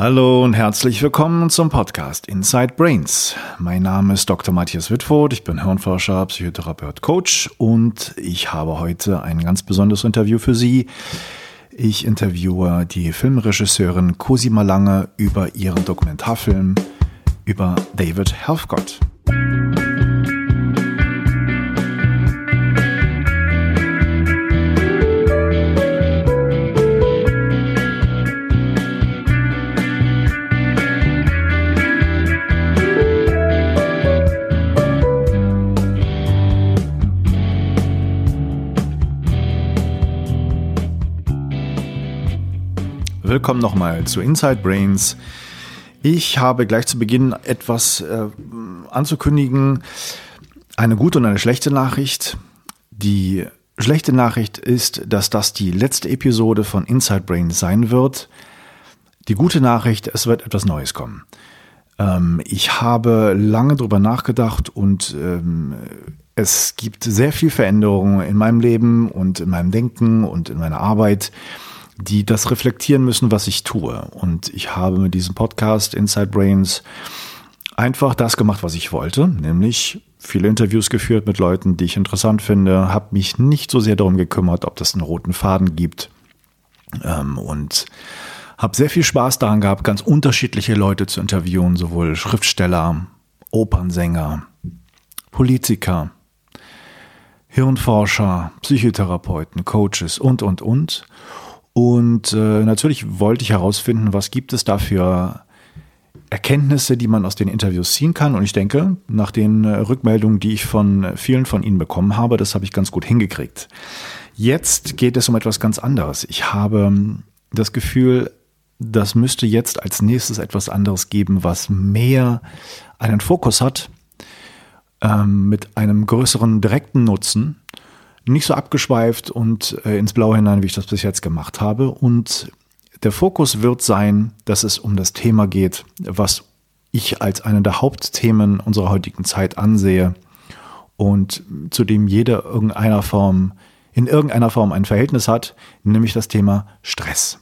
Hallo und herzlich willkommen zum Podcast Inside Brains. Mein Name ist Dr. Matthias Wittfurt, ich bin Hirnforscher, Psychotherapeut, Coach und ich habe heute ein ganz besonderes Interview für Sie. Ich interviewe die Filmregisseurin Cosima Lange über ihren Dokumentarfilm über David Helfgott. Willkommen nochmal zu Inside Brains. Ich habe gleich zu Beginn etwas äh, anzukündigen. Eine gute und eine schlechte Nachricht. Die schlechte Nachricht ist, dass das die letzte Episode von Inside Brains sein wird. Die gute Nachricht, es wird etwas Neues kommen. Ähm, ich habe lange darüber nachgedacht und ähm, es gibt sehr viel Veränderungen in meinem Leben und in meinem Denken und in meiner Arbeit die das reflektieren müssen, was ich tue. Und ich habe mit diesem Podcast Inside Brains einfach das gemacht, was ich wollte, nämlich viele Interviews geführt mit Leuten, die ich interessant finde, habe mich nicht so sehr darum gekümmert, ob das einen roten Faden gibt ähm, und habe sehr viel Spaß daran gehabt, ganz unterschiedliche Leute zu interviewen, sowohl Schriftsteller, Opernsänger, Politiker, Hirnforscher, Psychotherapeuten, Coaches und, und, und. Und äh, natürlich wollte ich herausfinden, was gibt es da für Erkenntnisse, die man aus den Interviews ziehen kann. Und ich denke, nach den äh, Rückmeldungen, die ich von vielen von Ihnen bekommen habe, das habe ich ganz gut hingekriegt. Jetzt geht es um etwas ganz anderes. Ich habe ähm, das Gefühl, das müsste jetzt als nächstes etwas anderes geben, was mehr einen Fokus hat, ähm, mit einem größeren direkten Nutzen nicht so abgeschweift und äh, ins Blaue hinein, wie ich das bis jetzt gemacht habe. Und der Fokus wird sein, dass es um das Thema geht, was ich als eine der Hauptthemen unserer heutigen Zeit ansehe und zu dem jeder irgendeiner Form, in irgendeiner Form ein Verhältnis hat, nämlich das Thema Stress.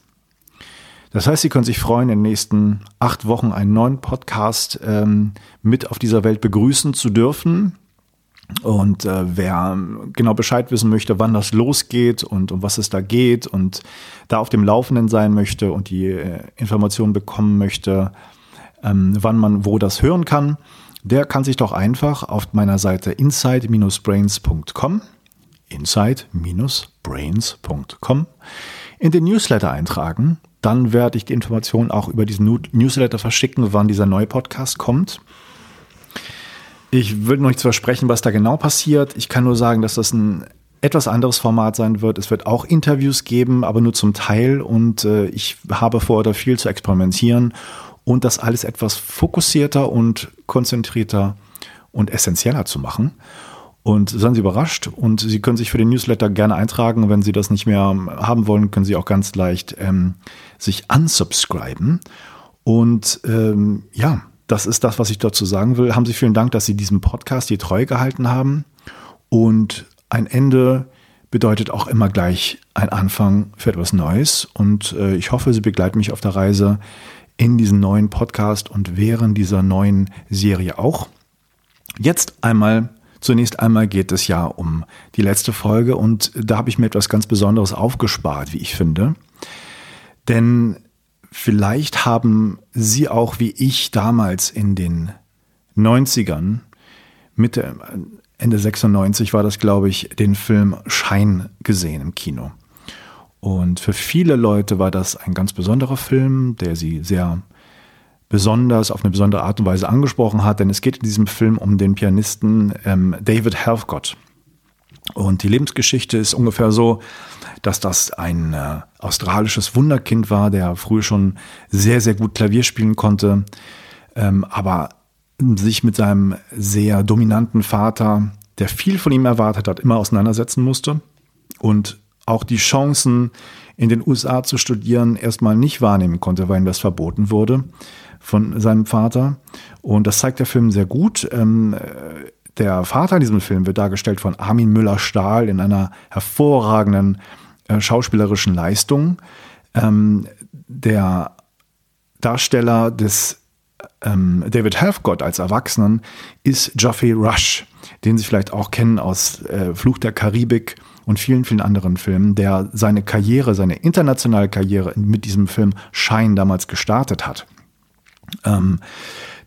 Das heißt, Sie können sich freuen, in den nächsten acht Wochen einen neuen Podcast ähm, mit auf dieser Welt begrüßen zu dürfen. Und äh, wer genau Bescheid wissen möchte, wann das losgeht und um was es da geht und da auf dem Laufenden sein möchte und die äh, Informationen bekommen möchte, ähm, wann man wo das hören kann, der kann sich doch einfach auf meiner Seite inside-brains.com inside-brains.com in den Newsletter eintragen. Dann werde ich die Informationen auch über diesen Newsletter verschicken, wann dieser neue Podcast kommt. Ich würde noch nichts versprechen, was da genau passiert. Ich kann nur sagen, dass das ein etwas anderes Format sein wird. Es wird auch Interviews geben, aber nur zum Teil. Und äh, ich habe vor, da viel zu experimentieren und das alles etwas fokussierter und konzentrierter und essentieller zu machen. Und seien Sie überrascht und Sie können sich für den Newsletter gerne eintragen. Wenn Sie das nicht mehr haben wollen, können Sie auch ganz leicht ähm, sich unsubscriben. Und ähm, ja, das ist das, was ich dazu sagen will. Haben Sie vielen Dank, dass Sie diesem Podcast die Treue gehalten haben. Und ein Ende bedeutet auch immer gleich ein Anfang für etwas Neues. Und äh, ich hoffe, Sie begleiten mich auf der Reise in diesen neuen Podcast und während dieser neuen Serie auch. Jetzt einmal, zunächst einmal geht es ja um die letzte Folge und da habe ich mir etwas ganz Besonderes aufgespart, wie ich finde. Denn Vielleicht haben Sie auch wie ich damals in den 90ern, Mitte, Ende 96 war das, glaube ich, den Film Schein gesehen im Kino. Und für viele Leute war das ein ganz besonderer Film, der sie sehr besonders auf eine besondere Art und Weise angesprochen hat, denn es geht in diesem Film um den Pianisten ähm, David Helfgott. Und die Lebensgeschichte ist ungefähr so, dass das ein äh, australisches Wunderkind war, der früh schon sehr, sehr gut Klavier spielen konnte, ähm, aber sich mit seinem sehr dominanten Vater, der viel von ihm erwartet hat, immer auseinandersetzen musste und auch die Chancen in den USA zu studieren erstmal nicht wahrnehmen konnte, weil ihm das verboten wurde von seinem Vater. Und das zeigt der Film sehr gut. Ähm, der Vater in diesem Film wird dargestellt von Armin Müller-Stahl in einer hervorragenden äh, schauspielerischen Leistung. Ähm, der Darsteller des ähm, David Helfgott als Erwachsenen ist Geoffrey Rush, den Sie vielleicht auch kennen aus äh, Fluch der Karibik und vielen, vielen anderen Filmen, der seine Karriere, seine internationale Karriere mit diesem Film Shine damals gestartet hat. Ähm,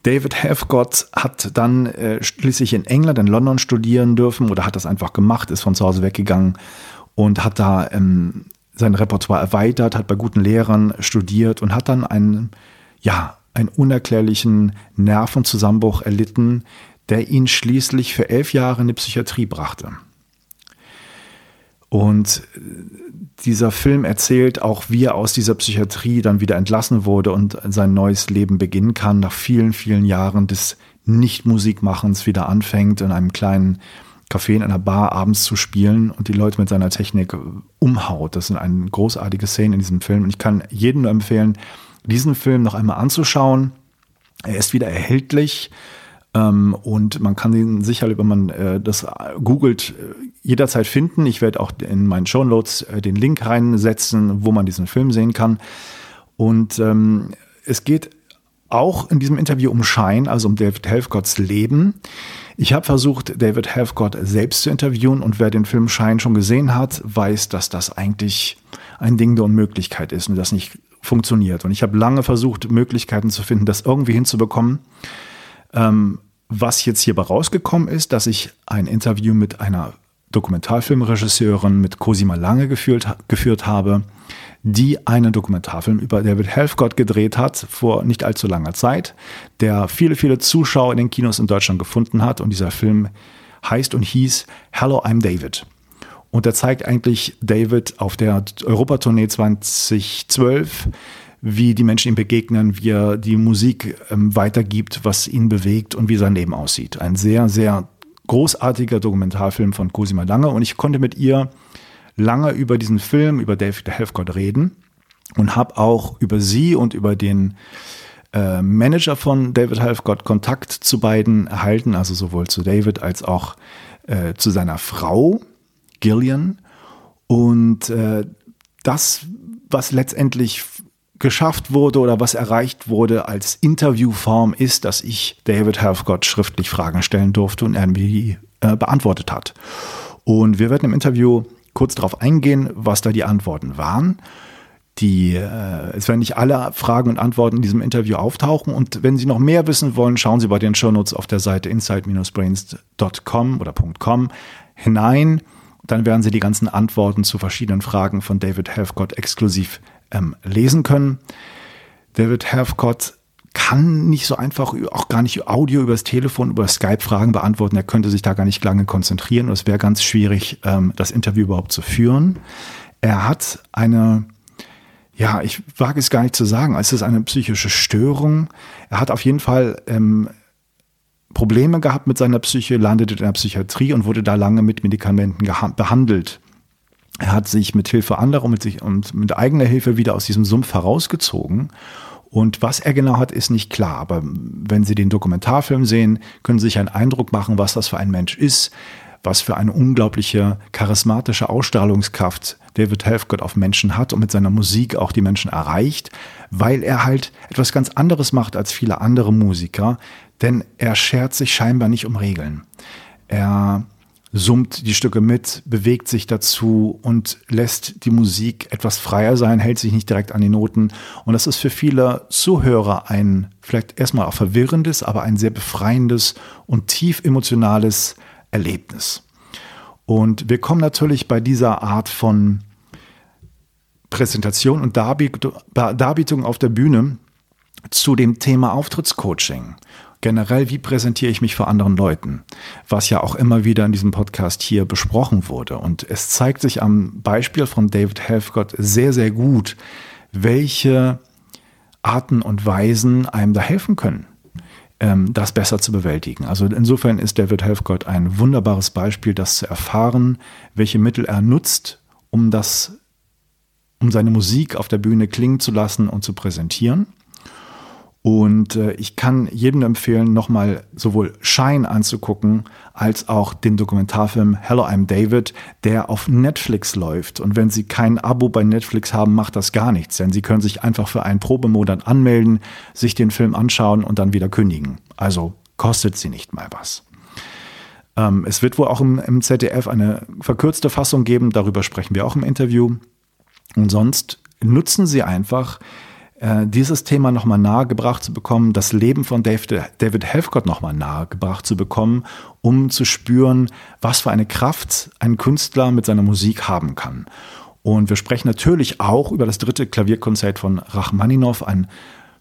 David Helfgott hat dann äh, schließlich in England, in London studieren dürfen oder hat das einfach gemacht, ist von zu Hause weggegangen und hat da ähm, sein Repertoire erweitert, hat bei guten Lehrern studiert und hat dann einen, ja, einen unerklärlichen Nervenzusammenbruch erlitten, der ihn schließlich für elf Jahre in die Psychiatrie brachte. Und äh, dieser Film erzählt auch, wie er aus dieser Psychiatrie dann wieder entlassen wurde und sein neues Leben beginnen kann, nach vielen, vielen Jahren des Nicht-Musikmachens wieder anfängt, in einem kleinen Café in einer Bar abends zu spielen und die Leute mit seiner Technik umhaut. Das sind eine großartige Szene in diesem Film. Und ich kann jedem nur empfehlen, diesen Film noch einmal anzuschauen. Er ist wieder erhältlich. Ähm, und man kann ihn sicherlich, wenn man äh, das googelt, äh, jederzeit finden. Ich werde auch in meinen Show Notes äh, den Link reinsetzen, wo man diesen Film sehen kann. Und ähm, es geht auch in diesem Interview um Schein, also um David Helfgotts Leben. Ich habe versucht, David Helfgott selbst zu interviewen und wer den Film Schein schon gesehen hat, weiß, dass das eigentlich ein Ding der Unmöglichkeit ist und das nicht funktioniert. Und ich habe lange versucht, Möglichkeiten zu finden, das irgendwie hinzubekommen. Ähm, was jetzt hierbei rausgekommen ist, dass ich ein Interview mit einer Dokumentarfilmregisseurin, mit Cosima Lange geführt, geführt habe, die einen Dokumentarfilm über David Helfgott gedreht hat vor nicht allzu langer Zeit, der viele, viele Zuschauer in den Kinos in Deutschland gefunden hat. Und dieser Film heißt und hieß Hello, I'm David. Und er zeigt eigentlich David auf der Europatournee 2012, wie die Menschen ihm begegnen, wie er die Musik ähm, weitergibt, was ihn bewegt und wie sein Leben aussieht. Ein sehr, sehr großartiger Dokumentarfilm von Cosima Lange. Und ich konnte mit ihr lange über diesen Film, über David Helfgott reden und habe auch über sie und über den äh, Manager von David Helfgott Kontakt zu beiden erhalten, also sowohl zu David als auch äh, zu seiner Frau Gillian. Und äh, das, was letztendlich geschafft wurde oder was erreicht wurde als Interviewform ist, dass ich David Helfgott schriftlich Fragen stellen durfte und er mir die äh, beantwortet hat. Und wir werden im Interview kurz darauf eingehen, was da die Antworten waren. Die, äh, es werden nicht alle Fragen und Antworten in diesem Interview auftauchen. Und wenn Sie noch mehr wissen wollen, schauen Sie bei den Shownotes auf der Seite inside-brains.com oder .com hinein. Dann werden Sie die ganzen Antworten zu verschiedenen Fragen von David Helfgott exklusiv ähm, lesen können. David Helfgott kann nicht so einfach, auch gar nicht Audio übers Telefon, über Skype Fragen beantworten. Er könnte sich da gar nicht lange konzentrieren und es wäre ganz schwierig, ähm, das Interview überhaupt zu führen. Er hat eine, ja, ich wage es gar nicht zu sagen, es ist eine psychische Störung. Er hat auf jeden Fall ähm, Probleme gehabt mit seiner Psyche, landete in der Psychiatrie und wurde da lange mit Medikamenten behandelt. Er hat sich mit Hilfe anderer mit sich und mit eigener Hilfe wieder aus diesem Sumpf herausgezogen und was er genau hat, ist nicht klar. Aber wenn Sie den Dokumentarfilm sehen, können Sie sich einen Eindruck machen, was das für ein Mensch ist, was für eine unglaubliche charismatische Ausstrahlungskraft David Helfgott auf Menschen hat und mit seiner Musik auch die Menschen erreicht, weil er halt etwas ganz anderes macht als viele andere Musiker, denn er schert sich scheinbar nicht um Regeln. Er summt die Stücke mit, bewegt sich dazu und lässt die Musik etwas freier sein, hält sich nicht direkt an die Noten. Und das ist für viele Zuhörer ein vielleicht erstmal auch verwirrendes, aber ein sehr befreiendes und tief emotionales Erlebnis. Und wir kommen natürlich bei dieser Art von Präsentation und Darbietung auf der Bühne zu dem Thema Auftrittscoaching generell, wie präsentiere ich mich vor anderen Leuten, was ja auch immer wieder in diesem Podcast hier besprochen wurde. Und es zeigt sich am Beispiel von David Helfgott sehr, sehr gut, welche Arten und Weisen einem da helfen können, ähm, das besser zu bewältigen. Also insofern ist David Helfgott ein wunderbares Beispiel, das zu erfahren, welche Mittel er nutzt, um das, um seine Musik auf der Bühne klingen zu lassen und zu präsentieren. Und äh, ich kann jedem empfehlen, nochmal sowohl Shine anzugucken, als auch den Dokumentarfilm Hello, I'm David, der auf Netflix läuft. Und wenn Sie kein Abo bei Netflix haben, macht das gar nichts, denn Sie können sich einfach für einen Probemonat anmelden, sich den Film anschauen und dann wieder kündigen. Also kostet Sie nicht mal was. Ähm, es wird wohl auch im, im ZDF eine verkürzte Fassung geben, darüber sprechen wir auch im Interview. Und sonst nutzen Sie einfach dieses Thema nochmal nahegebracht zu bekommen, das Leben von David, David Helfgott nochmal nahegebracht zu bekommen, um zu spüren, was für eine Kraft ein Künstler mit seiner Musik haben kann. Und wir sprechen natürlich auch über das dritte Klavierkonzert von Rachmaninow, ein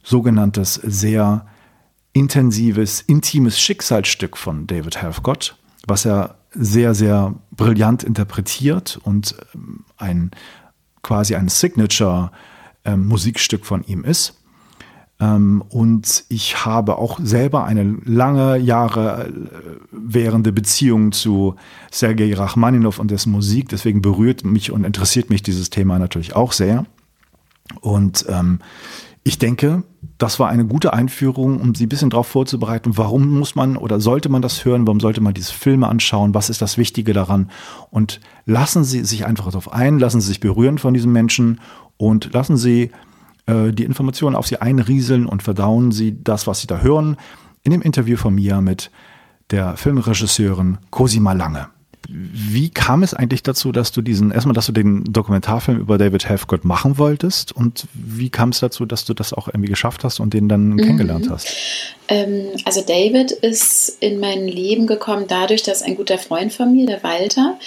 sogenanntes sehr intensives, intimes Schicksalsstück von David Helfgott, was er sehr, sehr brillant interpretiert und ähm, ein quasi ein Signature ähm, Musikstück von ihm ist. Ähm, und ich habe auch selber eine lange Jahre äh, währende Beziehung zu Sergei Rachmaninow und dessen Musik. Deswegen berührt mich und interessiert mich dieses Thema natürlich auch sehr. Und ähm, ich denke, das war eine gute Einführung, um Sie ein bisschen darauf vorzubereiten, warum muss man oder sollte man das hören, warum sollte man diese Filme anschauen, was ist das Wichtige daran? Und lassen Sie sich einfach darauf ein, lassen Sie sich berühren von diesen Menschen und lassen Sie äh, die Informationen auf Sie einrieseln und verdauen Sie das, was Sie da hören, in dem Interview von mir mit der Filmregisseurin Cosima Lange. Wie kam es eigentlich dazu, dass du diesen, erstmal, dass du den Dokumentarfilm über David Helfgott machen wolltest und wie kam es dazu, dass du das auch irgendwie geschafft hast und den dann mhm. kennengelernt hast? Ähm, also David ist in mein Leben gekommen dadurch, dass ein guter Freund von mir, der Walter,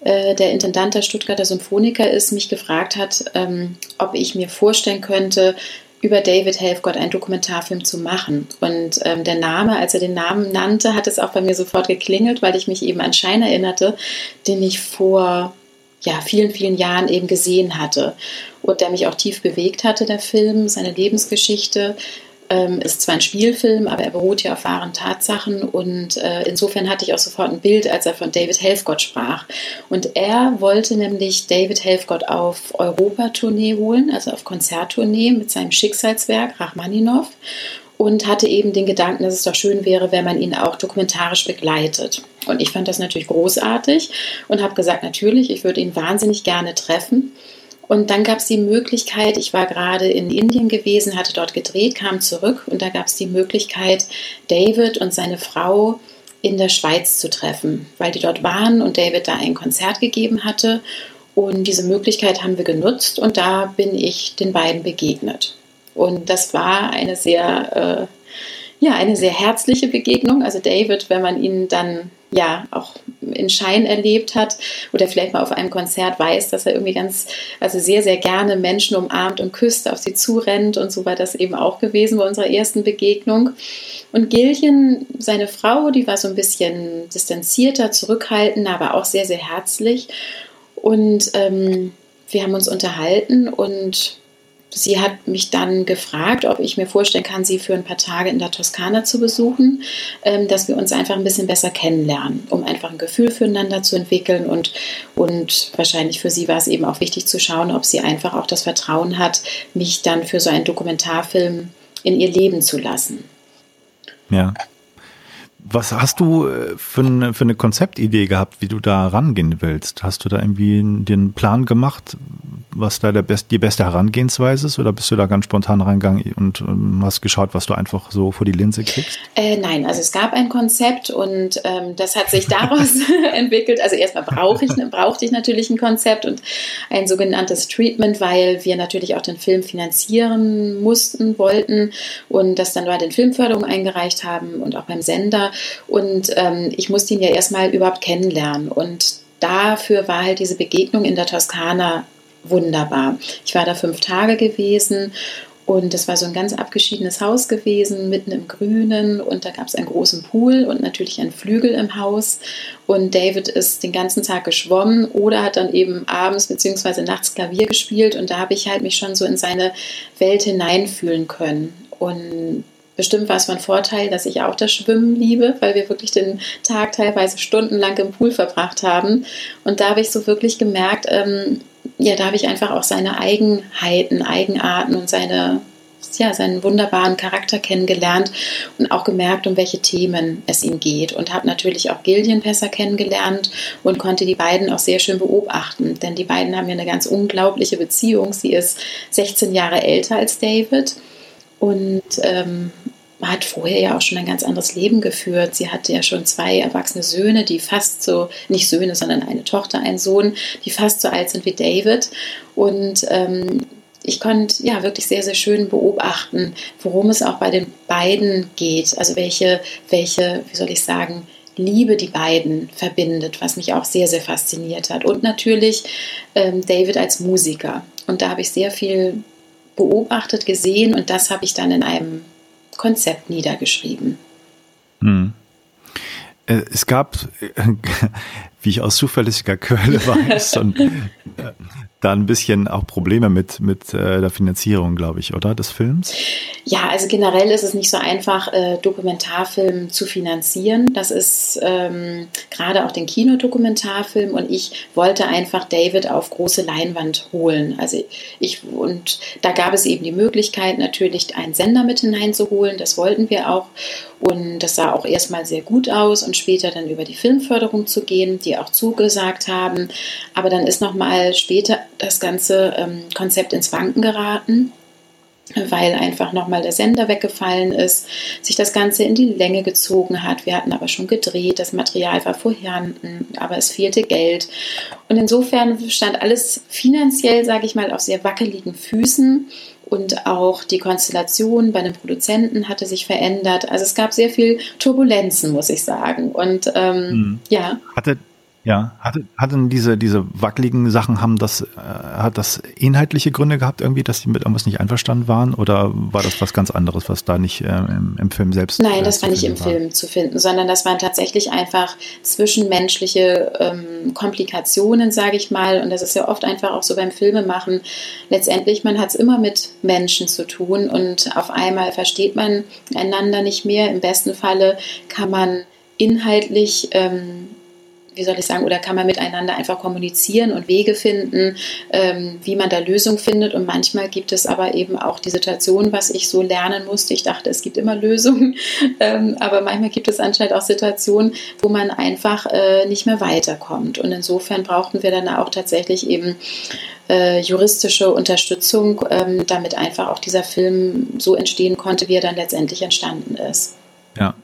äh, der Intendant der Stuttgarter Symphoniker ist, mich gefragt hat, ähm, ob ich mir vorstellen könnte, über David Helfgott einen Dokumentarfilm zu machen. Und ähm, der Name, als er den Namen nannte, hat es auch bei mir sofort geklingelt, weil ich mich eben an Schein erinnerte, den ich vor ja, vielen, vielen Jahren eben gesehen hatte und der mich auch tief bewegt hatte, der Film, seine Lebensgeschichte ähm, ist zwar ein Spielfilm, aber er beruht ja auf wahren Tatsachen und äh, insofern hatte ich auch sofort ein Bild, als er von David Helfgott sprach. Und er wollte nämlich David Helfgott auf Europatournee holen, also auf Konzerttournee mit seinem Schicksalswerk Rachmaninow und hatte eben den Gedanken, dass es doch schön wäre, wenn man ihn auch dokumentarisch begleitet. Und ich fand das natürlich großartig und habe gesagt, natürlich, ich würde ihn wahnsinnig gerne treffen. Und dann gab es die Möglichkeit, ich war gerade in Indien gewesen, hatte dort gedreht, kam zurück und da gab es die Möglichkeit, David und seine Frau in der Schweiz zu treffen, weil die dort waren und David da ein Konzert gegeben hatte. Und diese Möglichkeit haben wir genutzt und da bin ich den beiden begegnet. Und das war eine sehr, äh, ja, eine sehr herzliche Begegnung. Also David, wenn man ihn dann ja auch in Schein erlebt hat oder vielleicht mal auf einem Konzert weiß, dass er irgendwie ganz, also sehr, sehr gerne Menschen umarmt und küsst, auf sie zurennt und so war das eben auch gewesen bei unserer ersten Begegnung. Und Gilchen, seine Frau, die war so ein bisschen distanzierter, zurückhaltender, aber auch sehr, sehr herzlich. Und ähm, wir haben uns unterhalten und Sie hat mich dann gefragt, ob ich mir vorstellen kann, sie für ein paar Tage in der Toskana zu besuchen, ähm, dass wir uns einfach ein bisschen besser kennenlernen, um einfach ein Gefühl füreinander zu entwickeln. Und, und wahrscheinlich für sie war es eben auch wichtig zu schauen, ob sie einfach auch das Vertrauen hat, mich dann für so einen Dokumentarfilm in ihr Leben zu lassen. Ja. Was hast du äh, für eine, für eine Konzeptidee gehabt, wie du da rangehen willst? Hast du da irgendwie den Plan gemacht, was da der best, die beste Herangehensweise ist? Oder bist du da ganz spontan reingegangen und ähm, hast geschaut, was du einfach so vor die Linse kriegst? Äh, nein, also es gab ein Konzept und ähm, das hat sich daraus entwickelt. Also erstmal brauche ich, brauchte ich natürlich ein Konzept und ein sogenanntes Treatment, weil wir natürlich auch den Film finanzieren mussten, wollten und das dann bei den Filmförderungen eingereicht haben und auch beim Sender. Und ähm, ich musste ihn ja erstmal überhaupt kennenlernen und dafür war halt diese Begegnung in der Toskana wunderbar. Ich war da fünf Tage gewesen und das war so ein ganz abgeschiedenes Haus gewesen, mitten im Grünen. Und da gab es einen großen Pool und natürlich einen Flügel im Haus. Und David ist den ganzen Tag geschwommen oder hat dann eben abends bzw. nachts Klavier gespielt. Und da habe ich halt mich schon so in seine Welt hineinfühlen können. Und bestimmt war es von Vorteil, dass ich auch das Schwimmen liebe, weil wir wirklich den Tag teilweise stundenlang im Pool verbracht haben. Und da habe ich so wirklich gemerkt, ähm, ja, da habe ich einfach auch seine Eigenheiten, Eigenarten und seine, ja seinen wunderbaren Charakter kennengelernt und auch gemerkt, um welche Themen es ihm geht. Und habe natürlich auch Gillian besser kennengelernt und konnte die beiden auch sehr schön beobachten. Denn die beiden haben ja eine ganz unglaubliche Beziehung. Sie ist 16 Jahre älter als David und ähm, hat vorher ja auch schon ein ganz anderes Leben geführt. Sie hatte ja schon zwei erwachsene Söhne, die fast so, nicht Söhne, sondern eine Tochter, einen Sohn, die fast so alt sind wie David. Und ähm, ich konnte ja wirklich sehr, sehr schön beobachten, worum es auch bei den beiden geht. Also welche, welche, wie soll ich sagen, Liebe die beiden verbindet, was mich auch sehr, sehr fasziniert hat. Und natürlich ähm, David als Musiker. Und da habe ich sehr viel beobachtet, gesehen und das habe ich dann in einem Konzept niedergeschrieben. Hm. Äh, es gab, wie ich aus zuverlässiger Quelle weiß, und, äh, da ein bisschen auch Probleme mit, mit äh, der Finanzierung, glaube ich, oder, des Films? Ja, also generell ist es nicht so einfach, äh, Dokumentarfilm zu finanzieren. Das ist ähm, gerade auch den Kinodokumentarfilm und ich wollte einfach David auf große Leinwand holen. Also ich, und da gab es eben die Möglichkeit, natürlich einen Sender mit hineinzuholen. Das wollten wir auch. Und das sah auch erstmal sehr gut aus und später dann über die Filmförderung zu gehen, die auch zugesagt haben. Aber dann ist nochmal später das ganze ähm, Konzept ins Wanken geraten weil einfach nochmal der Sender weggefallen ist, sich das Ganze in die Länge gezogen hat. Wir hatten aber schon gedreht, das Material war vorhanden, aber es fehlte Geld. Und insofern stand alles finanziell, sage ich mal, auf sehr wackeligen Füßen und auch die Konstellation bei den Produzenten hatte sich verändert. Also es gab sehr viel Turbulenzen, muss ich sagen. Und ähm, mhm. ja. Hatte ja, hatte, hatten diese, diese wackeligen Sachen, haben das, äh, hat das inhaltliche Gründe gehabt irgendwie, dass die mit irgendwas nicht einverstanden waren? Oder war das was ganz anderes, was da nicht äh, im, im, Film selbst Nein, äh, das war nicht im war? Film zu finden, sondern das waren tatsächlich einfach zwischenmenschliche ähm, Komplikationen, sage ich mal. Und das ist ja oft einfach auch so beim Filmemachen. Letztendlich, man hat es immer mit Menschen zu tun und auf einmal versteht man einander nicht mehr. Im besten Falle kann man inhaltlich ähm, wie soll ich sagen, oder kann man miteinander einfach kommunizieren und Wege finden, ähm, wie man da Lösungen findet. Und manchmal gibt es aber eben auch die Situation, was ich so lernen musste. Ich dachte, es gibt immer Lösungen, ähm, aber manchmal gibt es anscheinend auch Situationen, wo man einfach äh, nicht mehr weiterkommt. Und insofern brauchten wir dann auch tatsächlich eben äh, juristische Unterstützung, ähm, damit einfach auch dieser Film so entstehen konnte, wie er dann letztendlich entstanden ist. Ja.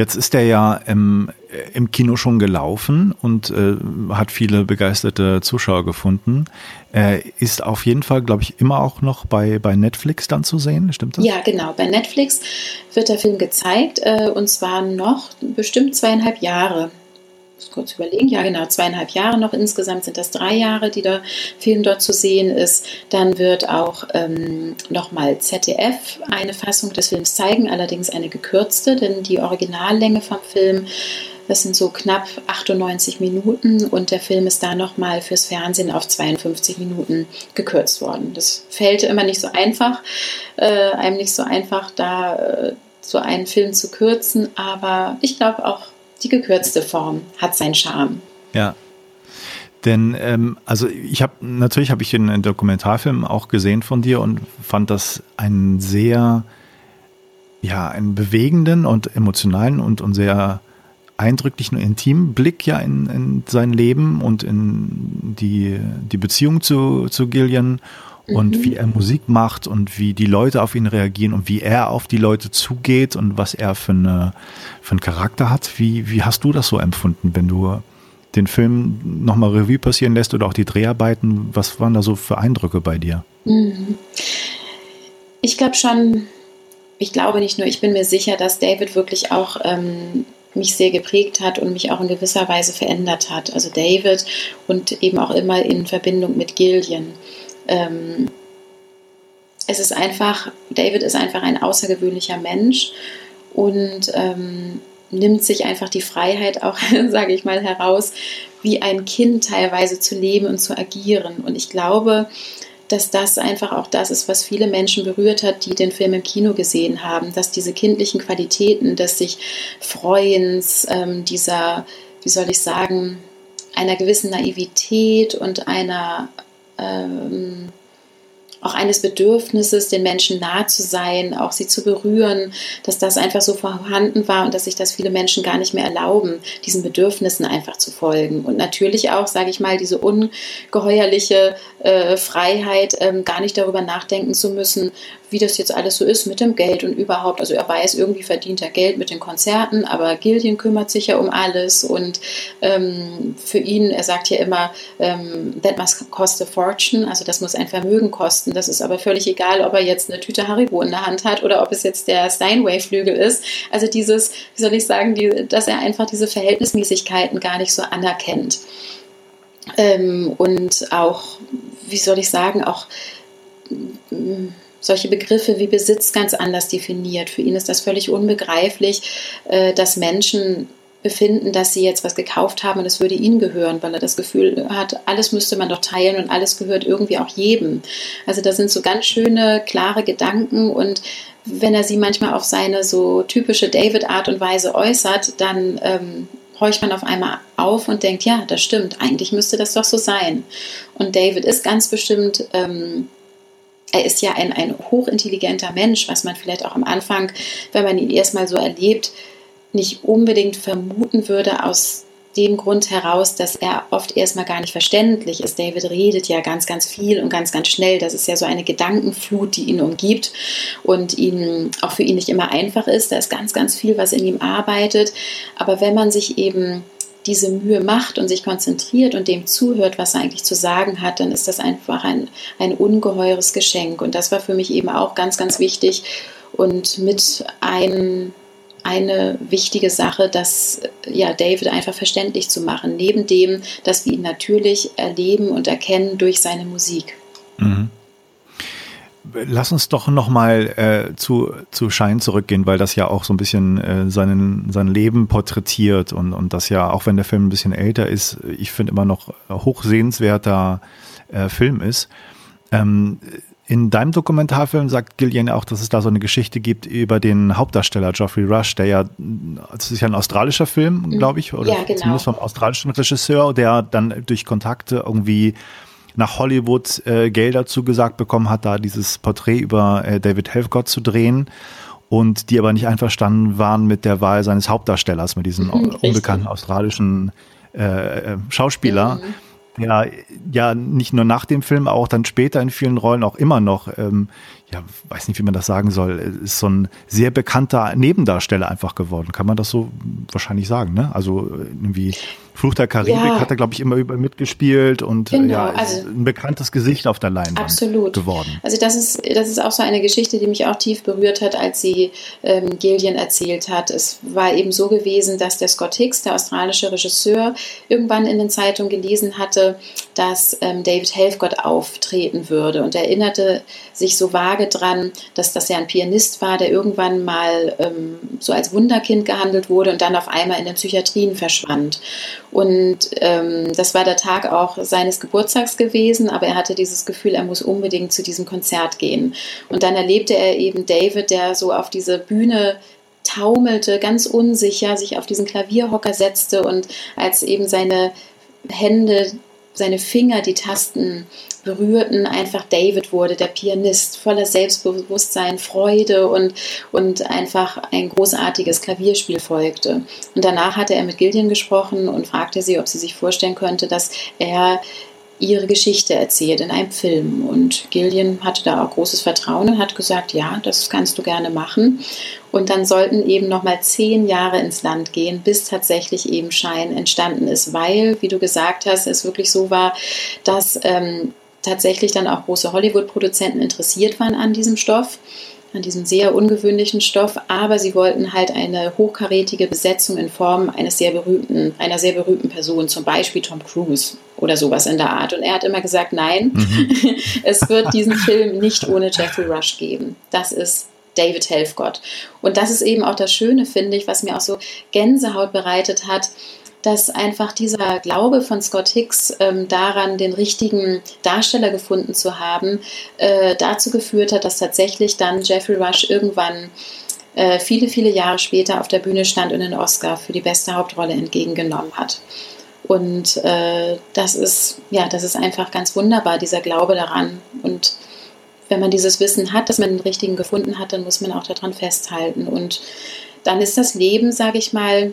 Jetzt ist er ja im, im Kino schon gelaufen und äh, hat viele begeisterte Zuschauer gefunden. Er ist auf jeden Fall, glaube ich, immer auch noch bei, bei Netflix dann zu sehen, stimmt das? Ja, genau. Bei Netflix wird der Film gezeigt äh, und zwar noch bestimmt zweieinhalb Jahre kurz überlegen, ja genau, zweieinhalb Jahre noch. Insgesamt sind das drei Jahre, die der Film dort zu sehen ist. Dann wird auch ähm, nochmal ZDF eine Fassung des Films zeigen, allerdings eine gekürzte, denn die Originallänge vom Film das sind so knapp 98 Minuten und der Film ist da nochmal fürs Fernsehen auf 52 Minuten gekürzt worden. Das fällt immer nicht so einfach, äh, einem nicht so einfach, da äh, so einen Film zu kürzen, aber ich glaube auch die gekürzte Form hat seinen Charme. Ja. Denn ähm, also ich habe natürlich habe ich den Dokumentarfilm auch gesehen von dir und fand das einen sehr ja einen bewegenden und emotionalen und, und sehr eindrücklichen und intimen Blick ja in, in sein Leben und in die, die Beziehung zu, zu Gillian und mhm. wie er Musik macht und wie die Leute auf ihn reagieren und wie er auf die Leute zugeht und was er für, eine, für einen Charakter hat. Wie, wie hast du das so empfunden, wenn du den Film nochmal Revue passieren lässt oder auch die Dreharbeiten? Was waren da so für Eindrücke bei dir? Mhm. Ich glaube schon, ich glaube nicht nur, ich bin mir sicher, dass David wirklich auch ähm, mich sehr geprägt hat und mich auch in gewisser Weise verändert hat. Also David und eben auch immer in Verbindung mit Gillian ähm, es ist einfach, David ist einfach ein außergewöhnlicher Mensch und ähm, nimmt sich einfach die Freiheit auch, sage ich mal, heraus, wie ein Kind teilweise zu leben und zu agieren. Und ich glaube, dass das einfach auch das ist, was viele Menschen berührt hat, die den Film im Kino gesehen haben, dass diese kindlichen Qualitäten des sich Freuens, ähm, dieser, wie soll ich sagen, einer gewissen Naivität und einer ähm, auch eines Bedürfnisses, den Menschen nahe zu sein, auch sie zu berühren, dass das einfach so vorhanden war und dass sich das viele Menschen gar nicht mehr erlauben, diesen Bedürfnissen einfach zu folgen. Und natürlich auch, sage ich mal, diese ungeheuerliche äh, Freiheit, ähm, gar nicht darüber nachdenken zu müssen, wie das jetzt alles so ist mit dem Geld und überhaupt. Also er weiß, irgendwie verdient er Geld mit den Konzerten, aber Gillian kümmert sich ja um alles und ähm, für ihn, er sagt ja immer, ähm, that must cost a fortune, also das muss ein Vermögen kosten. Das ist aber völlig egal, ob er jetzt eine Tüte Haribo in der Hand hat oder ob es jetzt der Steinway-Flügel ist. Also dieses, wie soll ich sagen, die, dass er einfach diese Verhältnismäßigkeiten gar nicht so anerkennt. Ähm, und auch, wie soll ich sagen, auch solche Begriffe wie Besitz ganz anders definiert. Für ihn ist das völlig unbegreiflich, äh, dass Menschen befinden, dass sie jetzt was gekauft haben und es würde ihnen gehören, weil er das Gefühl hat, alles müsste man doch teilen und alles gehört irgendwie auch jedem. Also da sind so ganz schöne, klare Gedanken und wenn er sie manchmal auf seine so typische David-Art und Weise äußert, dann ähm, horcht man auf einmal auf und denkt, ja, das stimmt, eigentlich müsste das doch so sein. Und David ist ganz bestimmt ähm, er ist ja ein, ein hochintelligenter Mensch, was man vielleicht auch am Anfang, wenn man ihn erstmal so erlebt, nicht unbedingt vermuten würde aus dem Grund heraus, dass er oft erstmal gar nicht verständlich ist. David redet ja ganz, ganz viel und ganz, ganz schnell. Das ist ja so eine Gedankenflut, die ihn umgibt und ihn auch für ihn nicht immer einfach ist. Da ist ganz, ganz viel, was in ihm arbeitet. Aber wenn man sich eben diese Mühe macht und sich konzentriert und dem zuhört, was er eigentlich zu sagen hat, dann ist das einfach ein, ein ungeheures Geschenk. Und das war für mich eben auch ganz, ganz wichtig und mit ein, eine wichtige Sache, das ja David einfach verständlich zu machen, neben dem, dass wir ihn natürlich erleben und erkennen durch seine Musik. Mhm. Lass uns doch nochmal äh, zu, zu Schein zurückgehen, weil das ja auch so ein bisschen äh, seinen, sein Leben porträtiert und, und das ja, auch wenn der Film ein bisschen älter ist, ich finde immer noch hochsehenswerter äh, Film ist. Ähm, in deinem Dokumentarfilm sagt Gillian auch, dass es da so eine Geschichte gibt über den Hauptdarsteller Geoffrey Rush, der ja, das ist ja ein australischer Film, mhm. glaube ich, oder ja, genau. zumindest vom australischen Regisseur, der dann durch Kontakte irgendwie nach Hollywood äh, Gelder zugesagt bekommen hat, da dieses Porträt über äh, David Helfgott zu drehen und die aber nicht einverstanden waren mit der Wahl seines Hauptdarstellers, mit diesem mhm, unbekannten australischen äh, äh Schauspieler. Mhm. Ja, ja, nicht nur nach dem Film, auch dann später in vielen Rollen auch immer noch, ähm, ja, weiß nicht, wie man das sagen soll, ist so ein sehr bekannter Nebendarsteller einfach geworden. Kann man das so wahrscheinlich sagen, ne? Also irgendwie Fluch der Karibik ja. hat er, glaube ich, immer über mitgespielt und genau, ja, also, ein bekanntes Gesicht auf der Leinwand absolut. geworden. Also das ist, das ist auch so eine Geschichte, die mich auch tief berührt hat, als sie ähm, Gillian erzählt hat. Es war eben so gewesen, dass der Scott Hicks, der australische Regisseur, irgendwann in den Zeitungen gelesen hatte, dass ähm, David Helfgott auftreten würde und erinnerte sich so vage dran, dass das ja ein Pianist war, der irgendwann mal ähm, so als Wunderkind gehandelt wurde und dann auf einmal in den Psychiatrien verschwand. Und ähm, das war der Tag auch seines Geburtstags gewesen, aber er hatte dieses Gefühl, er muss unbedingt zu diesem Konzert gehen. Und dann erlebte er eben David, der so auf diese Bühne taumelte, ganz unsicher, sich auf diesen Klavierhocker setzte und als eben seine Hände, seine Finger die Tasten berührten, einfach David wurde, der Pianist, voller Selbstbewusstsein, Freude und, und einfach ein großartiges Klavierspiel folgte. Und danach hatte er mit Gillian gesprochen und fragte sie, ob sie sich vorstellen könnte, dass er ihre Geschichte erzählt in einem Film. Und Gillian hatte da auch großes Vertrauen und hat gesagt, ja, das kannst du gerne machen. Und dann sollten eben nochmal zehn Jahre ins Land gehen, bis tatsächlich eben Schein entstanden ist, weil, wie du gesagt hast, es wirklich so war, dass ähm, tatsächlich dann auch große Hollywood-Produzenten interessiert waren an diesem Stoff, an diesem sehr ungewöhnlichen Stoff, aber sie wollten halt eine hochkarätige Besetzung in Form eines sehr berühmten, einer sehr berühmten Person, zum Beispiel Tom Cruise oder sowas in der Art. Und er hat immer gesagt, nein, mhm. es wird diesen Film nicht ohne Jeffrey Rush geben. Das ist David Helfgott. Und das ist eben auch das Schöne, finde ich, was mir auch so Gänsehaut bereitet hat, dass einfach dieser Glaube von Scott Hicks ähm, daran, den richtigen Darsteller gefunden zu haben, äh, dazu geführt hat, dass tatsächlich dann Jeffrey Rush irgendwann äh, viele, viele Jahre später auf der Bühne stand und den Oscar für die beste Hauptrolle entgegengenommen hat. Und äh, das ist, ja, das ist einfach ganz wunderbar, dieser Glaube daran. Und wenn man dieses Wissen hat, dass man den richtigen gefunden hat, dann muss man auch daran festhalten. Und dann ist das Leben, sage ich mal,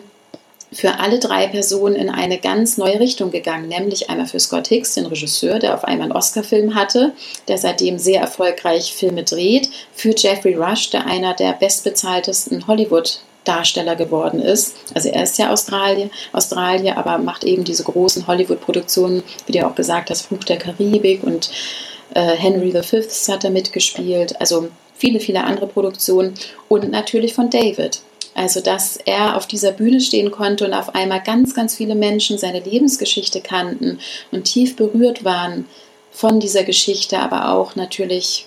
für alle drei Personen in eine ganz neue Richtung gegangen, nämlich einmal für Scott Hicks, den Regisseur, der auf einmal einen Oscar-Film hatte, der seitdem sehr erfolgreich Filme dreht, für Jeffrey Rush, der einer der bestbezahltesten Hollywood Darsteller geworden ist. Also er ist ja Australier, Australier, aber macht eben diese großen Hollywood-Produktionen, wie du auch gesagt hast, Fluch der Karibik und äh, Henry V hat da mitgespielt. Also viele, viele andere Produktionen und natürlich von David. Also, dass er auf dieser Bühne stehen konnte und auf einmal ganz, ganz viele Menschen seine Lebensgeschichte kannten und tief berührt waren von dieser Geschichte, aber auch natürlich,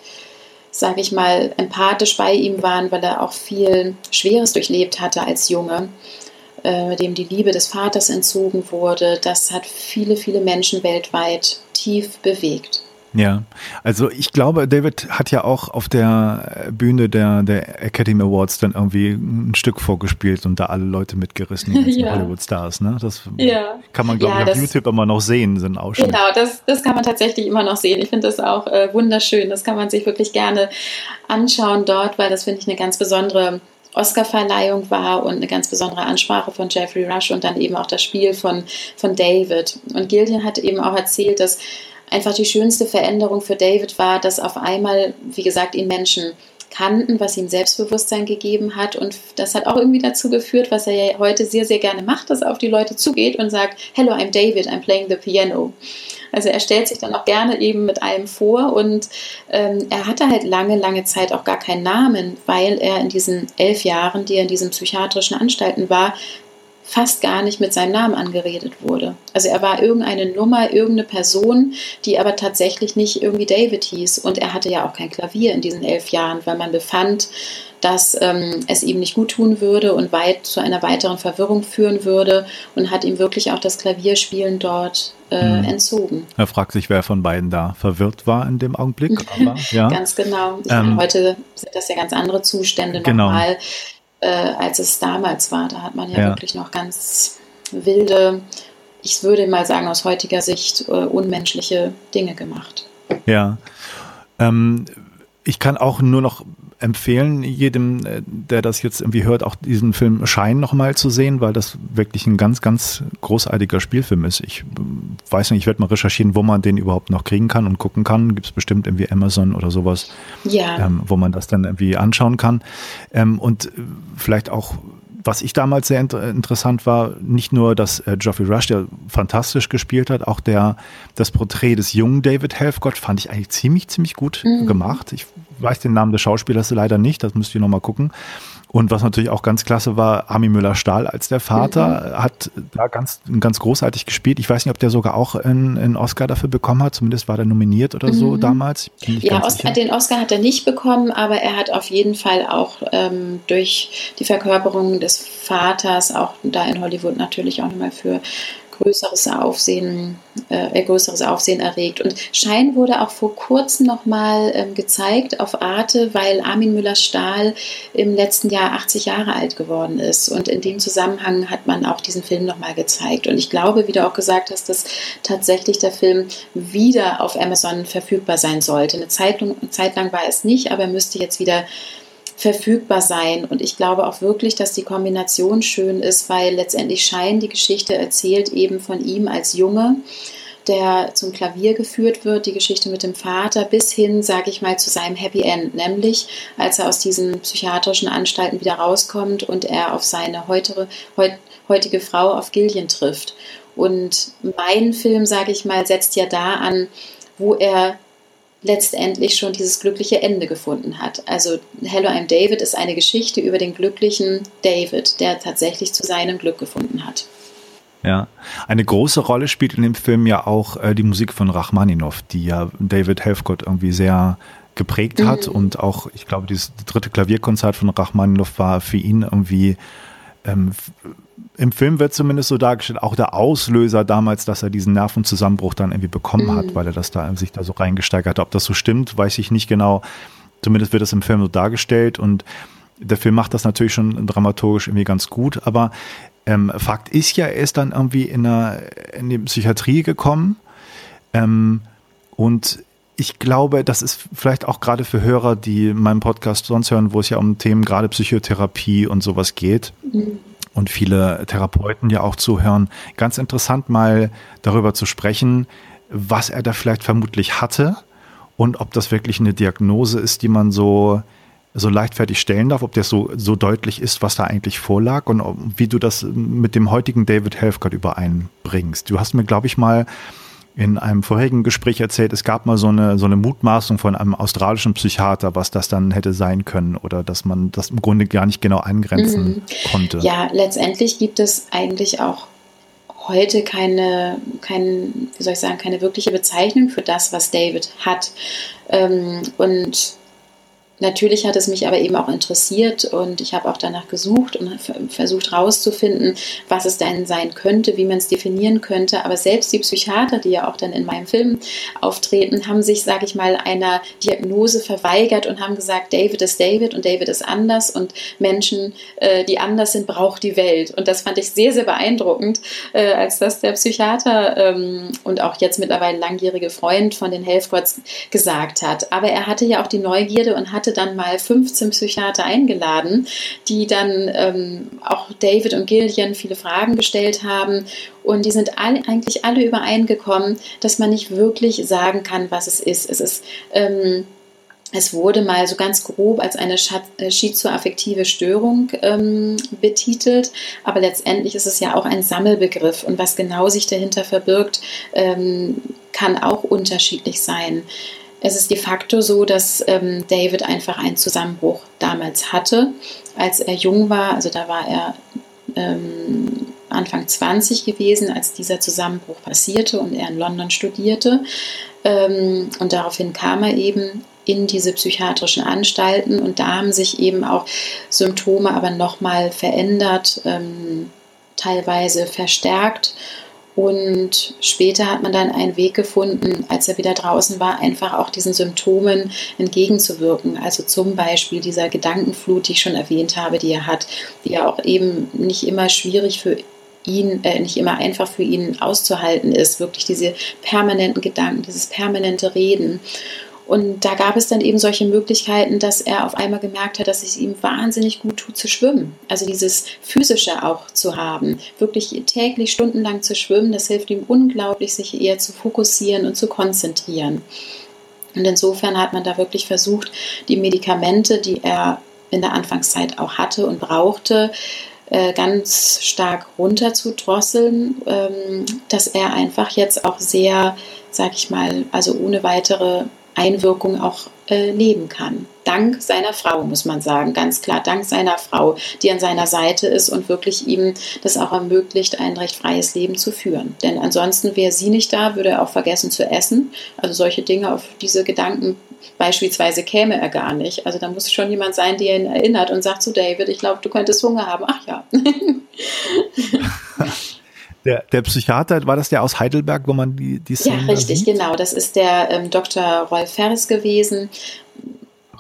sage ich mal, empathisch bei ihm waren, weil er auch viel Schweres durchlebt hatte als Junge, äh, dem die Liebe des Vaters entzogen wurde. Das hat viele, viele Menschen weltweit tief bewegt. Ja, also ich glaube, David hat ja auch auf der Bühne der, der Academy Awards dann irgendwie ein Stück vorgespielt und da alle Leute mitgerissen, die ja. Hollywood-Stars. Ne? Das ja. kann man, glaube ja, ich, auf YouTube immer noch sehen, sind auch schon. Genau, das, das kann man tatsächlich immer noch sehen. Ich finde das auch äh, wunderschön. Das kann man sich wirklich gerne anschauen dort, weil das, finde ich, eine ganz besondere Oscar-Verleihung war und eine ganz besondere Ansprache von Jeffrey Rush und dann eben auch das Spiel von, von David. Und Gillian hat eben auch erzählt, dass einfach die schönste Veränderung für David war, dass auf einmal, wie gesagt, ihn Menschen kannten, was ihm Selbstbewusstsein gegeben hat. Und das hat auch irgendwie dazu geführt, was er ja heute sehr, sehr gerne macht, dass er auf die Leute zugeht und sagt, Hello, I'm David, I'm playing the piano. Also er stellt sich dann auch gerne eben mit allem vor und ähm, er hatte halt lange, lange Zeit auch gar keinen Namen, weil er in diesen elf Jahren, die er in diesen psychiatrischen Anstalten war, fast gar nicht mit seinem Namen angeredet wurde. Also er war irgendeine Nummer, irgendeine Person, die aber tatsächlich nicht irgendwie David hieß. Und er hatte ja auch kein Klavier in diesen elf Jahren, weil man befand, dass ähm, es ihm nicht gut tun würde und weit zu einer weiteren Verwirrung führen würde und hat ihm wirklich auch das Klavierspielen dort äh, hm. entzogen. Er fragt sich, wer von beiden da verwirrt war in dem Augenblick. Aber, ja. ganz genau. Ähm, meine, heute sind das ja ganz andere Zustände genau. nochmal äh, als es damals war. Da hat man ja, ja, wirklich noch ganz wilde, ich würde mal sagen, aus heutiger Sicht äh, unmenschliche Dinge gemacht. Ja. Ähm, ich kann auch nur noch empfehlen, jedem, äh, der das jetzt irgendwie hört, auch diesen Film Schein nochmal zu sehen, weil das wirklich ein ganz, ganz großartiger Spielfilm ist. Ich äh, weiß nicht, ich werde mal recherchieren, wo man den überhaupt noch kriegen kann und gucken kann. Gibt es bestimmt irgendwie Amazon oder sowas, ja. ähm, wo man das dann irgendwie anschauen kann. Ähm, und äh, vielleicht auch was ich damals sehr inter interessant war, nicht nur, dass äh, Geoffrey Rush, der fantastisch gespielt hat, auch der, das Porträt des jungen David Helfgott fand ich eigentlich ziemlich, ziemlich gut mhm. gemacht. Ich weiß den Namen des Schauspielers leider nicht, das müsst ihr nochmal gucken. Und was natürlich auch ganz klasse war, Armin Müller-Stahl als der Vater mhm. hat da ganz, ganz großartig gespielt. Ich weiß nicht, ob der sogar auch einen, einen Oscar dafür bekommen hat. Zumindest war der nominiert oder so mhm. damals. Ja, Oscar, den Oscar hat er nicht bekommen, aber er hat auf jeden Fall auch ähm, durch die Verkörperung des Vaters auch da in Hollywood natürlich auch nochmal für größeres Aufsehen, äh, größeres Aufsehen erregt. Und Schein wurde auch vor kurzem nochmal ähm, gezeigt auf Arte, weil Armin Müller-Stahl im letzten Jahr 80 Jahre alt geworden ist. Und in dem Zusammenhang hat man auch diesen Film nochmal gezeigt. Und ich glaube, wie du auch gesagt hast, dass tatsächlich der Film wieder auf Amazon verfügbar sein sollte. Eine Zeit, eine Zeit lang war es nicht, aber er müsste jetzt wieder verfügbar sein. Und ich glaube auch wirklich, dass die Kombination schön ist, weil letztendlich Schein die Geschichte erzählt eben von ihm als Junge, der zum Klavier geführt wird, die Geschichte mit dem Vater, bis hin, sage ich mal, zu seinem Happy End, nämlich als er aus diesen psychiatrischen Anstalten wieder rauskommt und er auf seine heutere, heut, heutige Frau, auf Gillian trifft. Und mein Film, sage ich mal, setzt ja da an, wo er letztendlich schon dieses glückliche Ende gefunden hat. Also Hello, I'm David ist eine Geschichte über den glücklichen David, der tatsächlich zu seinem Glück gefunden hat. Ja, eine große Rolle spielt in dem Film ja auch äh, die Musik von Rachmaninow, die ja David Helfgott irgendwie sehr geprägt mhm. hat und auch, ich glaube, dieses dritte Klavierkonzert von Rachmaninow war für ihn irgendwie ähm, im Film wird zumindest so dargestellt, auch der Auslöser damals, dass er diesen Nervenzusammenbruch dann irgendwie bekommen mhm. hat, weil er das da sich da so reingesteigert hat. Ob das so stimmt, weiß ich nicht genau. Zumindest wird das im Film so dargestellt und der Film macht das natürlich schon dramaturgisch irgendwie ganz gut, aber ähm, Fakt ist ja, er ist dann irgendwie in, einer, in die Psychiatrie gekommen ähm, und ich glaube, das ist vielleicht auch gerade für Hörer, die meinen Podcast sonst hören, wo es ja um Themen gerade Psychotherapie und sowas geht. Mhm. Und viele Therapeuten ja auch zuhören. Ganz interessant mal darüber zu sprechen, was er da vielleicht vermutlich hatte und ob das wirklich eine Diagnose ist, die man so, so leichtfertig stellen darf, ob das so, so deutlich ist, was da eigentlich vorlag und wie du das mit dem heutigen David Helfgott übereinbringst. Du hast mir, glaube ich, mal in einem vorherigen Gespräch erzählt, es gab mal so eine, so eine Mutmaßung von einem australischen Psychiater, was das dann hätte sein können oder dass man das im Grunde gar nicht genau eingrenzen mhm. konnte. Ja, letztendlich gibt es eigentlich auch heute keine, kein, wie soll ich sagen, keine wirkliche Bezeichnung für das, was David hat. Ähm, und Natürlich hat es mich aber eben auch interessiert und ich habe auch danach gesucht und versucht herauszufinden, was es denn sein könnte, wie man es definieren könnte. Aber selbst die Psychiater, die ja auch dann in meinem Film auftreten, haben sich, sage ich mal, einer Diagnose verweigert und haben gesagt, David ist David und David ist anders und Menschen, äh, die anders sind, braucht die Welt. Und das fand ich sehr, sehr beeindruckend, äh, als das der Psychiater ähm, und auch jetzt mittlerweile langjährige Freund von den Helfgots gesagt hat. Aber er hatte ja auch die Neugierde und hatte dann mal 15 Psychiater eingeladen, die dann ähm, auch David und Gillian viele Fragen gestellt haben. Und die sind alle, eigentlich alle übereingekommen, dass man nicht wirklich sagen kann, was es ist. Es ist. Ähm, es wurde mal so ganz grob als eine äh, schizoaffektive Störung ähm, betitelt, aber letztendlich ist es ja auch ein Sammelbegriff und was genau sich dahinter verbirgt, ähm, kann auch unterschiedlich sein. Es ist de facto so, dass ähm, David einfach einen Zusammenbruch damals hatte, als er jung war. Also da war er ähm, Anfang 20 gewesen, als dieser Zusammenbruch passierte und er in London studierte. Ähm, und daraufhin kam er eben in diese psychiatrischen Anstalten und da haben sich eben auch Symptome aber nochmal verändert, ähm, teilweise verstärkt und später hat man dann einen Weg gefunden, als er wieder draußen war, einfach auch diesen Symptomen entgegenzuwirken. Also zum Beispiel dieser Gedankenflut, die ich schon erwähnt habe, die er hat, die ja auch eben nicht immer schwierig für ihn, äh, nicht immer einfach für ihn auszuhalten ist. Wirklich diese permanenten Gedanken, dieses permanente Reden. Und da gab es dann eben solche Möglichkeiten, dass er auf einmal gemerkt hat, dass es ihm wahnsinnig gut tut zu schwimmen. Also dieses physische auch zu haben, wirklich täglich stundenlang zu schwimmen, das hilft ihm unglaublich, sich eher zu fokussieren und zu konzentrieren. Und insofern hat man da wirklich versucht, die Medikamente, die er in der Anfangszeit auch hatte und brauchte, äh, ganz stark runterzudrosseln, ähm, dass er einfach jetzt auch sehr, sag ich mal, also ohne weitere Einwirkung auch äh, leben kann. Dank seiner Frau, muss man sagen, ganz klar, dank seiner Frau, die an seiner Seite ist und wirklich ihm das auch ermöglicht, ein recht freies Leben zu führen. Denn ansonsten wäre sie nicht da, würde er auch vergessen zu essen. Also solche Dinge, auf diese Gedanken beispielsweise käme er gar nicht. Also da muss schon jemand sein, der ihn erinnert und sagt zu David, ich glaube, du könntest Hunger haben. Ach ja. Der, der Psychiater, war das der aus Heidelberg, wo man die, die Szene Ja, richtig, genau. Das ist der ähm, Dr. Rolf Ferris gewesen.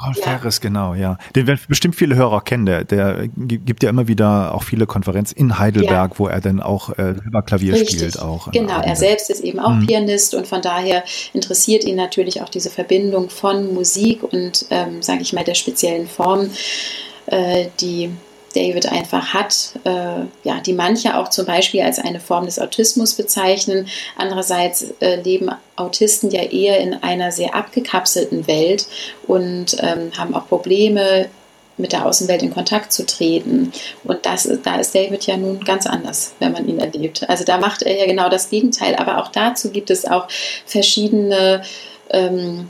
Rolf ja. Ferris, genau, ja. Den werden bestimmt viele Hörer kennen. Der, der gibt ja immer wieder auch viele Konferenzen in Heidelberg, ja. wo er dann auch äh, über Klavier Richtig. spielt. Auch genau, er selbst ist eben auch mhm. Pianist und von daher interessiert ihn natürlich auch diese Verbindung von Musik und, ähm, sage ich mal, der speziellen Form, äh, die David einfach hat, äh, ja, die manche auch zum Beispiel als eine Form des Autismus bezeichnen. Andererseits äh, leben Autisten ja eher in einer sehr abgekapselten Welt und ähm, haben auch Probleme, mit der Außenwelt in Kontakt zu treten. Und das, da ist David ja nun ganz anders, wenn man ihn erlebt. Also da macht er ja genau das Gegenteil. Aber auch dazu gibt es auch verschiedene ähm,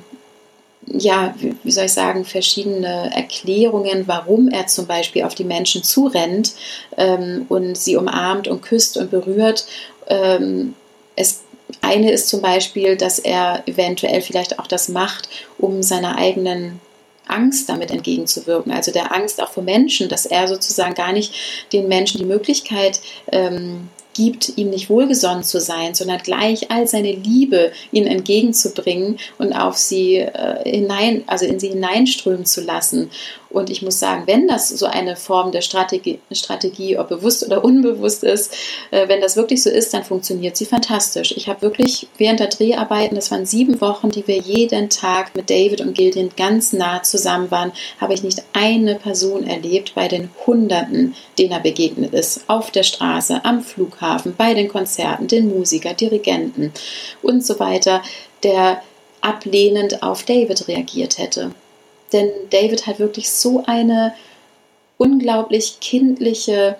ja, wie soll ich sagen, verschiedene Erklärungen, warum er zum Beispiel auf die Menschen zurennt ähm, und sie umarmt und küsst und berührt. Ähm, es, eine ist zum Beispiel, dass er eventuell vielleicht auch das macht, um seiner eigenen Angst damit entgegenzuwirken, also der Angst auch vor Menschen, dass er sozusagen gar nicht den Menschen die Möglichkeit ähm, gibt, ihm nicht wohlgesonnen zu sein, sondern gleich all seine Liebe ihnen entgegenzubringen und auf sie äh, hinein, also in sie hineinströmen zu lassen. Und ich muss sagen, wenn das so eine Form der Strategie, Strategie ob bewusst oder unbewusst ist, äh, wenn das wirklich so ist, dann funktioniert sie fantastisch. Ich habe wirklich während der Dreharbeiten, das waren sieben Wochen, die wir jeden Tag mit David und Gillian ganz nah zusammen waren, habe ich nicht eine Person erlebt bei den Hunderten, denen er begegnet ist. Auf der Straße, am Flughafen, bei den Konzerten, den Musiker, Dirigenten und so weiter, der ablehnend auf David reagiert hätte. Denn David hat wirklich so eine unglaublich kindliche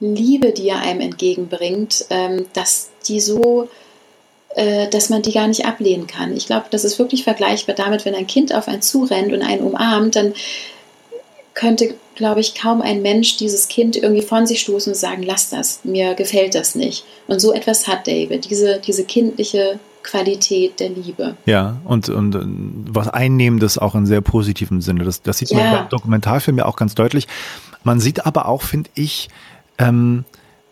Liebe, die er einem entgegenbringt, ähm, dass die so, äh, dass man die gar nicht ablehnen kann. Ich glaube, das ist wirklich vergleichbar damit, wenn ein Kind auf einen zurennt und einen umarmt, dann könnte, glaube ich, kaum ein Mensch dieses Kind irgendwie von sich stoßen und sagen, lass das, mir gefällt das nicht. Und so etwas hat David, diese, diese kindliche Qualität der Liebe. Ja, und, und äh, was Einnehmendes auch in sehr positivem Sinne. Das, das sieht ja. man beim Dokumentarfilm ja auch ganz deutlich. Man sieht aber auch, finde ich, ähm,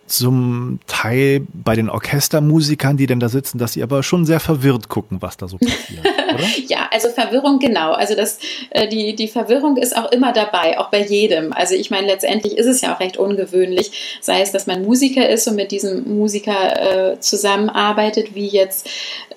zum Teil bei den Orchestermusikern, die denn da sitzen, dass sie aber schon sehr verwirrt gucken, was da so passiert? ja, also Verwirrung, genau. Also das, äh, die, die Verwirrung ist auch immer dabei, auch bei jedem. Also ich meine, letztendlich ist es ja auch recht ungewöhnlich, sei es, dass man Musiker ist und mit diesem Musiker äh, zusammenarbeitet, wie jetzt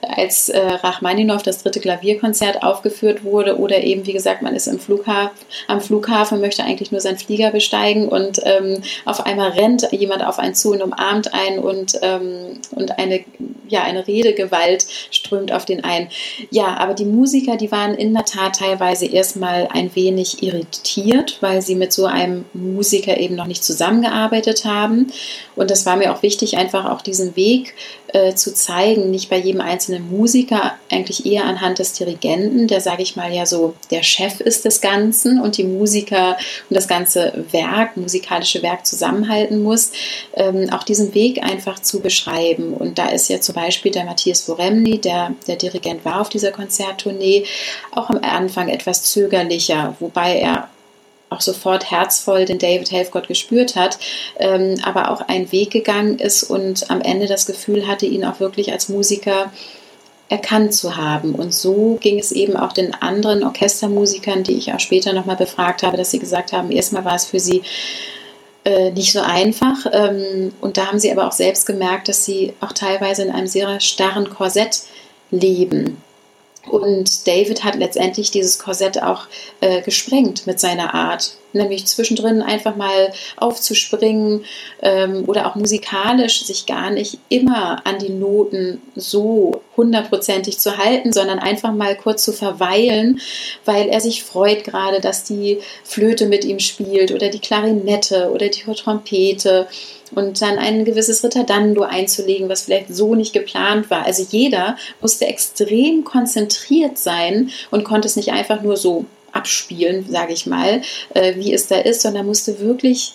als äh, Rachmaninow das dritte Klavierkonzert aufgeführt wurde oder eben, wie gesagt, man ist im Flughafen, am Flughafen, möchte eigentlich nur seinen Flieger besteigen und ähm, auf einmal rennt jemand auf einen zu und umarmt einen und, ähm, und eine, ja, eine Redegewalt strömt auf den ein. Ja, aber die Musiker, die waren in der Tat teilweise erstmal ein wenig irritiert, weil sie mit so einem Musiker eben noch nicht zusammengearbeitet haben. Und das war mir auch wichtig, einfach auch diesen Weg äh, zu zeigen, nicht bei jedem einzelnen Musiker, eigentlich eher anhand des Dirigenten, der, sage ich mal, ja so der Chef ist des Ganzen und die Musiker und das ganze Werk, musikalische Werk zusammenhalten muss, ähm, auch diesen Weg einfach zu beschreiben. Und da ist ja zum Beispiel der Matthias Voremni, der der Dirigent war auf dieser Konzerttournee, auch am Anfang etwas zögerlicher, wobei er auch sofort herzvoll den David Helfgott gespürt hat, ähm, aber auch einen Weg gegangen ist und am Ende das Gefühl hatte, ihn auch wirklich als Musiker erkannt zu haben. Und so ging es eben auch den anderen Orchestermusikern, die ich auch später nochmal befragt habe, dass sie gesagt haben, erstmal war es für sie äh, nicht so einfach. Ähm, und da haben sie aber auch selbst gemerkt, dass sie auch teilweise in einem sehr starren Korsett leben. Und David hat letztendlich dieses Korsett auch äh, gesprengt mit seiner Art. Nämlich zwischendrin einfach mal aufzuspringen ähm, oder auch musikalisch sich gar nicht immer an die Noten so hundertprozentig zu halten, sondern einfach mal kurz zu verweilen, weil er sich freut gerade, dass die Flöte mit ihm spielt oder die Klarinette oder die Trompete und dann ein gewisses Ritardando einzulegen, was vielleicht so nicht geplant war. Also jeder musste extrem konzentriert sein und konnte es nicht einfach nur so abspielen, sage ich mal, äh, wie es da ist, sondern musste wirklich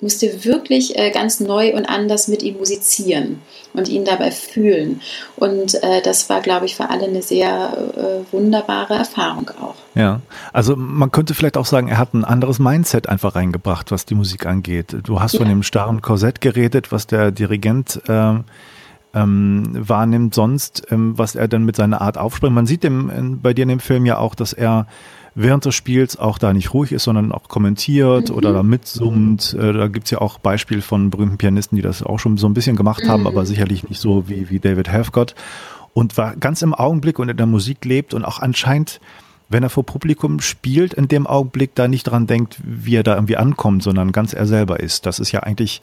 musste wirklich äh, ganz neu und anders mit ihm musizieren und ihn dabei fühlen. Und äh, das war, glaube ich, für alle eine sehr äh, wunderbare Erfahrung auch. Ja, also man könnte vielleicht auch sagen, er hat ein anderes Mindset einfach reingebracht, was die Musik angeht. Du hast ja. von dem starren Korsett geredet, was der Dirigent ähm, ähm, wahrnimmt sonst, ähm, was er dann mit seiner Art aufspringt. Man sieht dem, bei dir in dem Film ja auch, dass er während des Spiels auch da nicht ruhig ist, sondern auch kommentiert mhm. oder da mitsummt. Äh, da gibt's ja auch Beispiele von berühmten Pianisten, die das auch schon so ein bisschen gemacht mhm. haben, aber sicherlich nicht so wie, wie David Helfgott. Und war ganz im Augenblick und in der Musik lebt und auch anscheinend wenn er vor Publikum spielt, in dem Augenblick da nicht dran denkt, wie er da irgendwie ankommt, sondern ganz er selber ist. Das ist ja eigentlich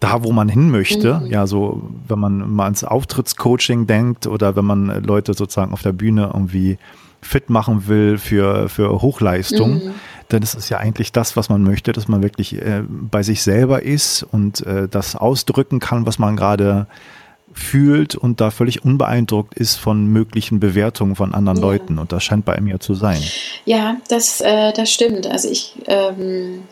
da, wo man hin möchte. Mhm. Ja, so, wenn man mal ans Auftrittscoaching denkt oder wenn man Leute sozusagen auf der Bühne irgendwie fit machen will für, für Hochleistung, mhm. dann ist es ja eigentlich das, was man möchte, dass man wirklich äh, bei sich selber ist und äh, das ausdrücken kann, was man gerade fühlt und da völlig unbeeindruckt ist von möglichen Bewertungen von anderen ja. Leuten. Und das scheint bei ja zu sein. Ja, das, äh, das stimmt. Also ich, ähm,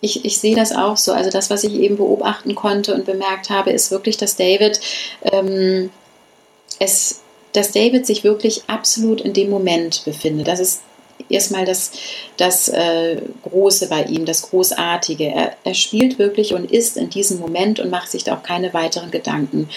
ich, ich sehe das auch so. Also das, was ich eben beobachten konnte und bemerkt habe, ist wirklich, dass David ähm, es dass David sich wirklich absolut in dem Moment befindet. Das ist erstmal das, das äh, Große bei ihm, das Großartige. Er, er, spielt wirklich und ist in diesem Moment und macht sich da auch keine weiteren Gedanken.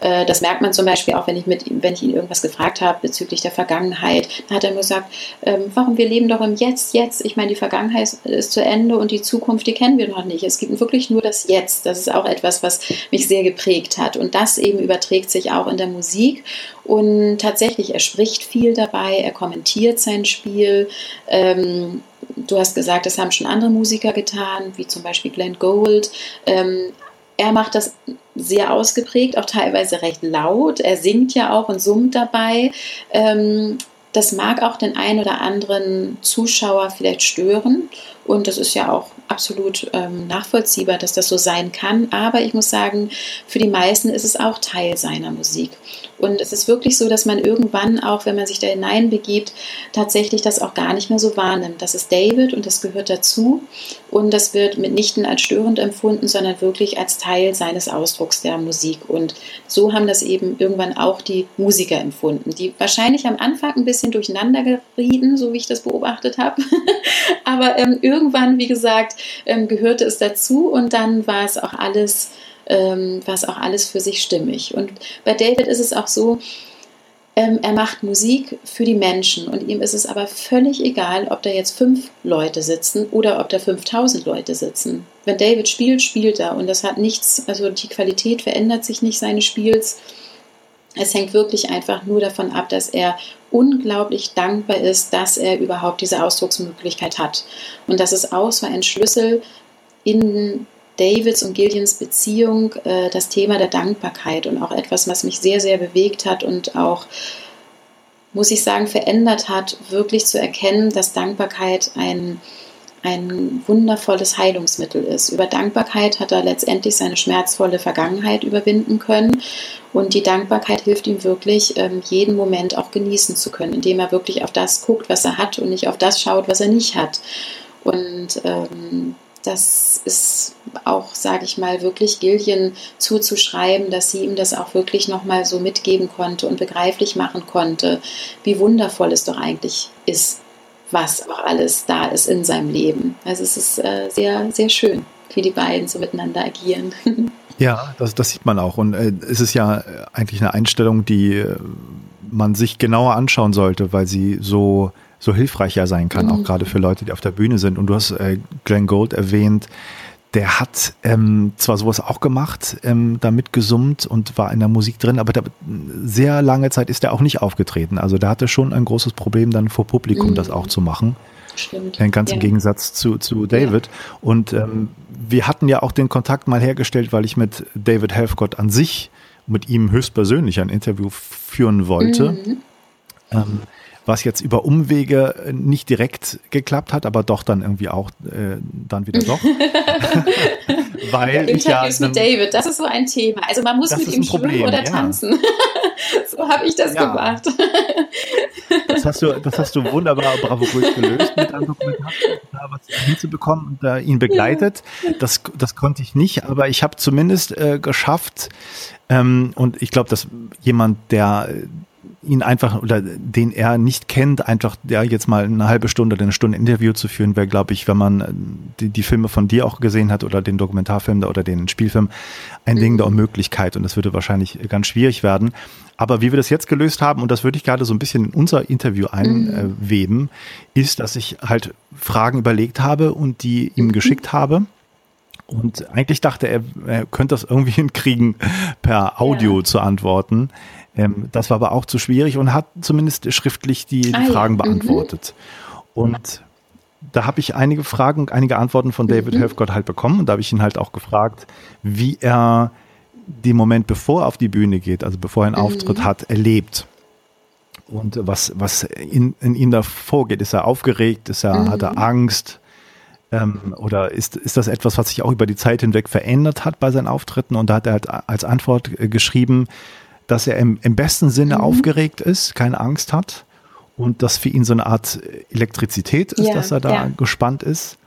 Äh, das merkt man zum Beispiel auch, wenn ich, mit, wenn ich ihn irgendwas gefragt habe bezüglich der Vergangenheit. Da hat er mir gesagt, ähm, warum wir leben doch im Jetzt, jetzt. Ich meine, die Vergangenheit ist zu Ende und die Zukunft, die kennen wir noch nicht. Es gibt wirklich nur das Jetzt. Das ist auch etwas, was mich sehr geprägt hat. Und das eben überträgt sich auch in der Musik. Und tatsächlich, er spricht viel dabei, er kommentiert sein Spiel. Ähm, du hast gesagt, das haben schon andere Musiker getan, wie zum Beispiel Glenn Gould. Ähm, er macht das sehr ausgeprägt, auch teilweise recht laut. Er singt ja auch und summt dabei. Ähm, das mag auch den einen oder anderen Zuschauer vielleicht stören. Und das ist ja auch absolut ähm, nachvollziehbar, dass das so sein kann. Aber ich muss sagen, für die meisten ist es auch Teil seiner Musik. Und es ist wirklich so, dass man irgendwann auch, wenn man sich da hineinbegibt, tatsächlich das auch gar nicht mehr so wahrnimmt. Das ist David und das gehört dazu. Und das wird mitnichten als störend empfunden, sondern wirklich als Teil seines Ausdrucks der Musik. Und so haben das eben irgendwann auch die Musiker empfunden, die wahrscheinlich am Anfang ein bisschen durcheinander gerieten, so wie ich das beobachtet habe. Aber ähm, irgendwann, wie gesagt, ähm, gehörte es dazu und dann war es auch alles ähm, war es auch alles für sich stimmig. Und bei David ist es auch so, ähm, er macht Musik für die Menschen und ihm ist es aber völlig egal, ob da jetzt fünf Leute sitzen oder ob da 5000 Leute sitzen. Wenn David spielt, spielt er und das hat nichts, also die Qualität verändert sich nicht seines Spiels. Es hängt wirklich einfach nur davon ab, dass er unglaublich dankbar ist, dass er überhaupt diese Ausdrucksmöglichkeit hat. Und das ist auch so ein Schlüssel in Davids und Gillians Beziehung äh, das Thema der Dankbarkeit und auch etwas, was mich sehr, sehr bewegt hat und auch, muss ich sagen, verändert hat, wirklich zu erkennen, dass Dankbarkeit ein, ein wundervolles Heilungsmittel ist. Über Dankbarkeit hat er letztendlich seine schmerzvolle Vergangenheit überwinden können und die Dankbarkeit hilft ihm wirklich, ähm, jeden Moment auch genießen zu können, indem er wirklich auf das guckt, was er hat und nicht auf das schaut, was er nicht hat. Und ähm, das ist auch, sage ich mal, wirklich Gillian zuzuschreiben, dass sie ihm das auch wirklich nochmal so mitgeben konnte und begreiflich machen konnte, wie wundervoll es doch eigentlich ist, was auch alles da ist in seinem Leben. Also es ist äh, sehr, sehr schön, wie die beiden so miteinander agieren. Ja, das, das sieht man auch. Und äh, es ist ja eigentlich eine Einstellung, die äh, man sich genauer anschauen sollte, weil sie so so hilfreich ja sein kann, mhm. auch gerade für Leute, die auf der Bühne sind. Und du hast äh, Glenn Gold erwähnt, der hat ähm, zwar sowas auch gemacht, ähm, damit gesummt und war in der Musik drin, aber da, sehr lange Zeit ist er auch nicht aufgetreten. Also da hatte schon ein großes Problem, dann vor Publikum mhm. das auch zu machen. Stimmt. Ganz ja. im Gegensatz zu, zu David. Ja. Und ähm, wir hatten ja auch den Kontakt mal hergestellt, weil ich mit David Helfgott an sich, mit ihm höchstpersönlich ein Interview führen wollte. Mhm. Ähm, was jetzt über Umwege äh, nicht direkt geklappt hat, aber doch dann irgendwie auch äh, dann wieder doch. Weil ja, Interviews ja, mit David, das ist so ein Thema. Also man muss mit ihm schwimmen oder ja. tanzen. so habe ich das gemacht. das hast du, das hast du wunderbar bravourös gelöst mit einem Dokumentation, da was hinzubekommen und da ihn begleitet. Das, das konnte ich nicht, aber ich habe zumindest äh, geschafft, ähm, und ich glaube, dass jemand, der ihn einfach oder den er nicht kennt, einfach ja jetzt mal eine halbe Stunde oder eine Stunde Interview zu führen, wäre, glaube ich, wenn man äh, die, die Filme von dir auch gesehen hat oder den Dokumentarfilm da oder den Spielfilm, ein Ding der Unmöglichkeit und das würde wahrscheinlich ganz schwierig werden. Aber wie wir das jetzt gelöst haben, und das würde ich gerade so ein bisschen in unser Interview einweben, mhm. ist, dass ich halt Fragen überlegt habe und die ihm mhm. geschickt habe. Und eigentlich dachte er, er könnte das irgendwie hinkriegen, per Audio ja. zu antworten. Ähm, das war aber auch zu schwierig und hat zumindest schriftlich die, die ah, Fragen ja. Mhm. beantwortet. Mhm. Und da habe ich einige Fragen, einige Antworten von David mhm. Helfgott halt bekommen und da habe ich ihn halt auch gefragt, wie er den Moment, bevor er auf die Bühne geht, also bevor er einen mhm. Auftritt hat, erlebt. Und was, was in, in ihm da vorgeht. Ist er aufgeregt? Ist er, mhm. hat er Angst? Ähm, oder ist, ist das etwas, was sich auch über die Zeit hinweg verändert hat bei seinen Auftritten? Und da hat er halt als Antwort äh, geschrieben, dass er im, im besten Sinne mhm. aufgeregt ist, keine Angst hat und dass für ihn so eine Art Elektrizität ist, ja, dass er da ja. gespannt ist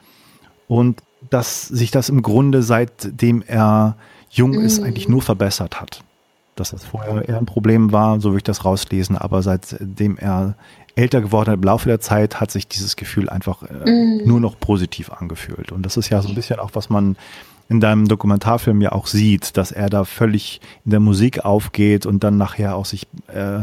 und dass sich das im Grunde seitdem er jung mhm. ist eigentlich nur verbessert hat. dass das vorher eher ein Problem war, so würde ich das rauslesen, aber seitdem er älter geworden hat im Laufe der Zeit, hat sich dieses Gefühl einfach äh, mm. nur noch positiv angefühlt. Und das ist ja so ein bisschen auch, was man in deinem Dokumentarfilm ja auch sieht, dass er da völlig in der Musik aufgeht und dann nachher auch sich äh,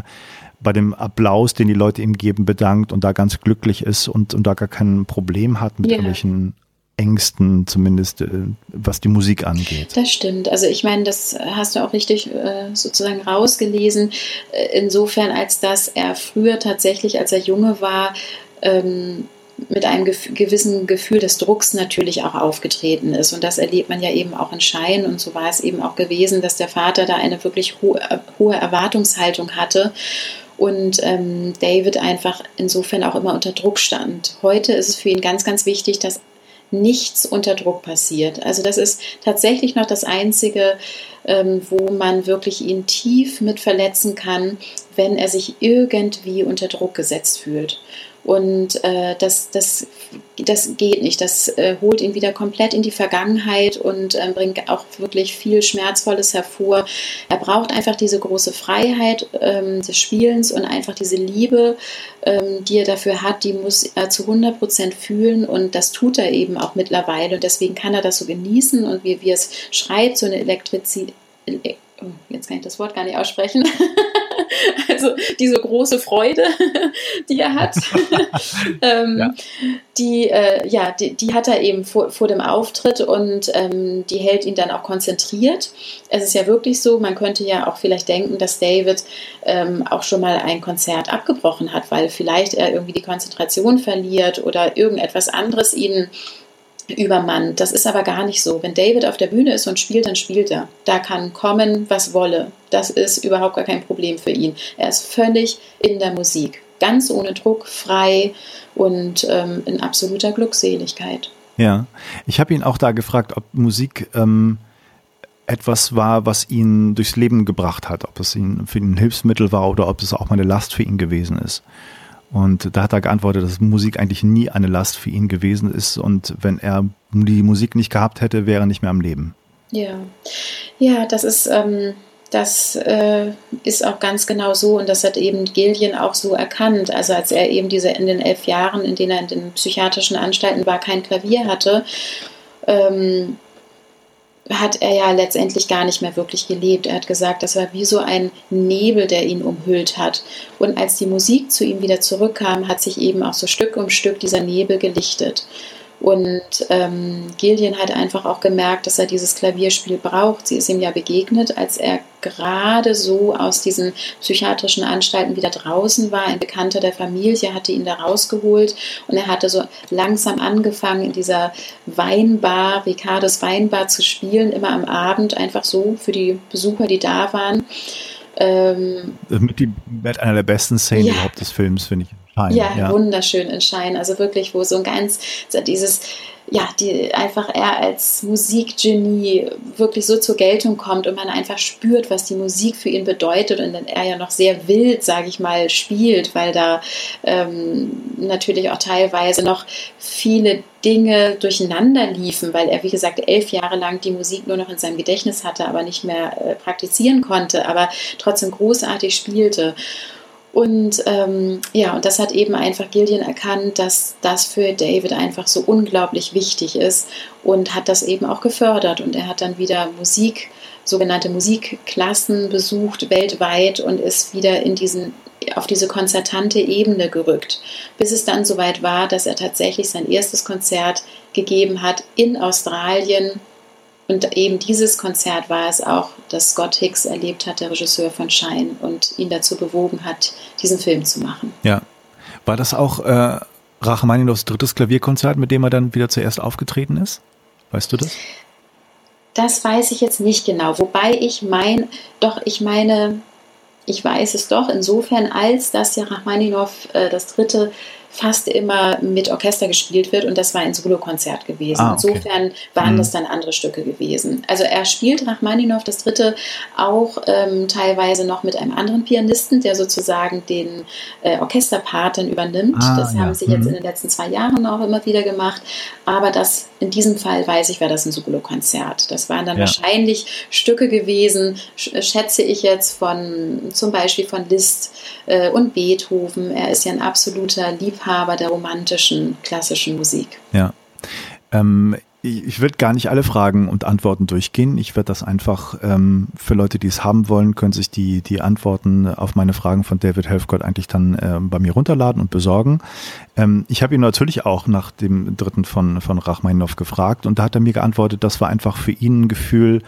bei dem Applaus, den die Leute ihm geben, bedankt und da ganz glücklich ist und, und da gar kein Problem hat mit yeah. irgendwelchen Ängsten, zumindest äh, was die Musik angeht. Das stimmt. Also ich meine, das hast du auch richtig äh, sozusagen rausgelesen, äh, insofern als dass er früher tatsächlich, als er junge war, ähm, mit einem gewissen Gefühl des Drucks natürlich auch aufgetreten ist. Und das erlebt man ja eben auch in Schein. Und so war es eben auch gewesen, dass der Vater da eine wirklich hohe, hohe Erwartungshaltung hatte und ähm, David einfach insofern auch immer unter Druck stand. Heute ist es für ihn ganz, ganz wichtig, dass nichts unter Druck passiert. Also das ist tatsächlich noch das Einzige, ähm, wo man wirklich ihn tief mit verletzen kann, wenn er sich irgendwie unter Druck gesetzt fühlt. Und äh, das, das, das geht nicht. Das äh, holt ihn wieder komplett in die Vergangenheit und äh, bringt auch wirklich viel Schmerzvolles hervor. Er braucht einfach diese große Freiheit ähm, des Spielens und einfach diese Liebe, ähm, die er dafür hat, die muss er zu 100 Prozent fühlen und das tut er eben auch mittlerweile. Und deswegen kann er das so genießen und wie, wie es schreit, so eine Elektrizität oh, jetzt kann ich das Wort gar nicht aussprechen, also diese große Freude, die er hat, ähm, ja. Die, äh, ja, die, die, hat er eben vor, vor dem Auftritt und ähm, die hält ihn dann auch konzentriert. Es ist ja wirklich so, man könnte ja auch vielleicht denken, dass David ähm, auch schon mal ein Konzert abgebrochen hat, weil vielleicht er irgendwie die Konzentration verliert oder irgendetwas anderes ihn übermannt. Das ist aber gar nicht so. Wenn David auf der Bühne ist und spielt, dann spielt er. Da kann kommen, was wolle. Das ist überhaupt gar kein Problem für ihn. Er ist völlig in der Musik. Ganz ohne Druck, frei und ähm, in absoluter Glückseligkeit. Ja, ich habe ihn auch da gefragt, ob Musik ähm, etwas war, was ihn durchs Leben gebracht hat, ob es ihn für ihn ein Hilfsmittel war oder ob es auch mal eine Last für ihn gewesen ist. Und da hat er geantwortet, dass Musik eigentlich nie eine Last für ihn gewesen ist und wenn er die Musik nicht gehabt hätte, wäre er nicht mehr am Leben. Ja, ja, das ist, ähm, das äh, ist auch ganz genau so und das hat eben Gillian auch so erkannt. Also als er eben diese in den elf Jahren, in denen er in den psychiatrischen Anstalten war, kein Klavier hatte, ähm, hat er ja letztendlich gar nicht mehr wirklich gelebt. Er hat gesagt, das war wie so ein Nebel, der ihn umhüllt hat. Und als die Musik zu ihm wieder zurückkam, hat sich eben auch so Stück um Stück dieser Nebel gelichtet. Und ähm, Gillian hat einfach auch gemerkt, dass er dieses Klavierspiel braucht. Sie ist ihm ja begegnet, als er gerade so aus diesen psychiatrischen Anstalten wieder draußen war. Ein Bekannter der Familie hatte ihn da rausgeholt und er hatte so langsam angefangen, in dieser Weinbar, Ricardos Weinbar zu spielen, immer am Abend, einfach so für die Besucher, die da waren. Ähm, mit, die, mit einer der besten Szenen ja. überhaupt des Films, finde ich. Schein, ja, ja, wunderschön in Schein. Also wirklich, wo so ein ganz, so dieses, ja, die einfach er als Musikgenie wirklich so zur Geltung kommt und man einfach spürt, was die Musik für ihn bedeutet und dann er ja noch sehr wild, sage ich mal, spielt, weil da ähm, natürlich auch teilweise noch viele Dinge durcheinander liefen, weil er, wie gesagt, elf Jahre lang die Musik nur noch in seinem Gedächtnis hatte, aber nicht mehr äh, praktizieren konnte, aber trotzdem großartig spielte. Und ähm, ja, und das hat eben einfach Gillian erkannt, dass das für David einfach so unglaublich wichtig ist und hat das eben auch gefördert. Und er hat dann wieder Musik, sogenannte Musikklassen besucht weltweit und ist wieder in diesen auf diese konzertante Ebene gerückt, bis es dann soweit war, dass er tatsächlich sein erstes Konzert gegeben hat in Australien und eben dieses Konzert war es auch, das Scott Hicks erlebt hat, der Regisseur von Shine, und ihn dazu bewogen hat, diesen Film zu machen. Ja. War das auch äh, Rachmaninows drittes Klavierkonzert, mit dem er dann wieder zuerst aufgetreten ist? Weißt du das? Das weiß ich jetzt nicht genau. Wobei ich meine, doch, ich meine, ich weiß es doch insofern, als dass ja Rachmaninow äh, das dritte fast immer mit Orchester gespielt wird und das war ein Solokonzert gewesen. Ah, okay. Insofern waren mhm. das dann andere Stücke gewesen. Also er spielt Rachmaninow das dritte auch ähm, teilweise noch mit einem anderen Pianisten, der sozusagen den äh, Orchesterpart dann übernimmt. Ah, das ja. haben sie jetzt mhm. in den letzten zwei Jahren auch immer wieder gemacht. Aber das in diesem Fall weiß ich, war das ein Solokonzert. Das waren dann ja. wahrscheinlich Stücke gewesen, schätze ich jetzt von zum Beispiel von Liszt äh, und Beethoven. Er ist ja ein absoluter Liebhaber der romantischen klassischen Musik. Ja. Ähm, ich würde gar nicht alle Fragen und Antworten durchgehen. Ich werde das einfach ähm, für Leute, die es haben wollen, können sich die, die Antworten auf meine Fragen von David Helfgott eigentlich dann äh, bei mir runterladen und besorgen. Ähm, ich habe ihn natürlich auch nach dem dritten von, von Rachmaninow gefragt und da hat er mir geantwortet, das war einfach für ihn ein Gefühl,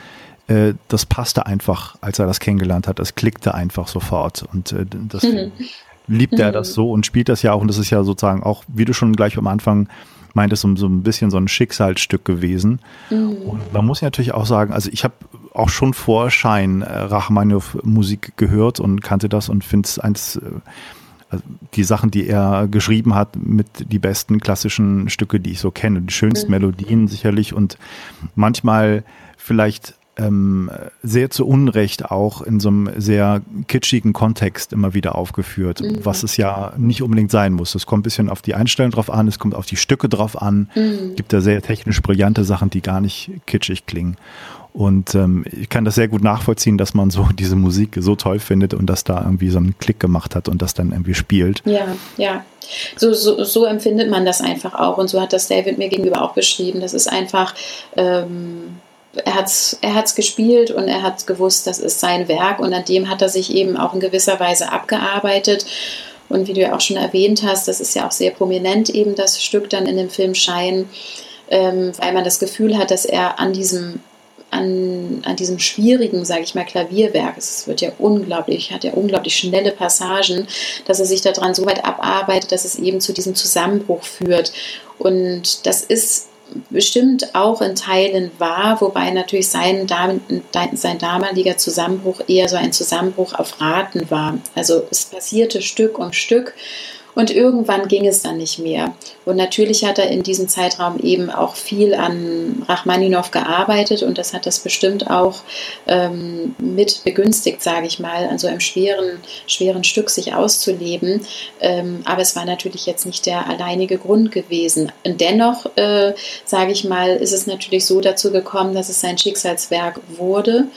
äh, das passte einfach, als er das kennengelernt hat. Es klickte einfach sofort und äh, das mhm. Liebt er das so und spielt das ja auch und das ist ja sozusagen auch, wie du schon gleich am Anfang meintest, so, so ein bisschen so ein Schicksalsstück gewesen. Mhm. Und man muss ja natürlich auch sagen, also ich habe auch schon vor Schein äh, Rachmaninow Musik gehört und kannte das und finde es eins, äh, also die Sachen, die er geschrieben hat, mit die besten klassischen Stücke, die ich so kenne, die schönsten mhm. Melodien sicherlich und manchmal vielleicht ähm, sehr zu Unrecht auch in so einem sehr kitschigen Kontext immer wieder aufgeführt, mhm. was es ja nicht unbedingt sein muss. Es kommt ein bisschen auf die Einstellung drauf an, es kommt auf die Stücke drauf an. Mhm. Gibt da sehr technisch brillante Sachen, die gar nicht kitschig klingen. Und ähm, ich kann das sehr gut nachvollziehen, dass man so diese Musik so toll findet und dass da irgendwie so einen Klick gemacht hat und das dann irgendwie spielt. Ja, ja. So, so, so empfindet man das einfach auch. Und so hat das David mir gegenüber auch beschrieben. Das ist einfach. Ähm er hat es er gespielt und er hat gewusst, das ist sein Werk und an dem hat er sich eben auch in gewisser Weise abgearbeitet. Und wie du ja auch schon erwähnt hast, das ist ja auch sehr prominent eben das Stück dann in dem Film Schein, ähm, weil man das Gefühl hat, dass er an diesem an, an diesem schwierigen, sage ich mal, Klavierwerk, es wird ja unglaublich, hat ja unglaublich schnelle Passagen, dass er sich daran so weit abarbeitet, dass es eben zu diesem Zusammenbruch führt. Und das ist bestimmt auch in Teilen wahr, wobei natürlich sein, sein damaliger Zusammenbruch eher so ein Zusammenbruch auf Raten war. Also es passierte Stück um Stück und irgendwann ging es dann nicht mehr. Und natürlich hat er in diesem Zeitraum eben auch viel an Rachmaninow gearbeitet und das hat das bestimmt auch ähm, mit begünstigt, sage ich mal, an so einem schweren, schweren Stück sich auszuleben. Ähm, aber es war natürlich jetzt nicht der alleinige Grund gewesen. Und dennoch, äh, sage ich mal, ist es natürlich so dazu gekommen, dass es sein Schicksalswerk wurde.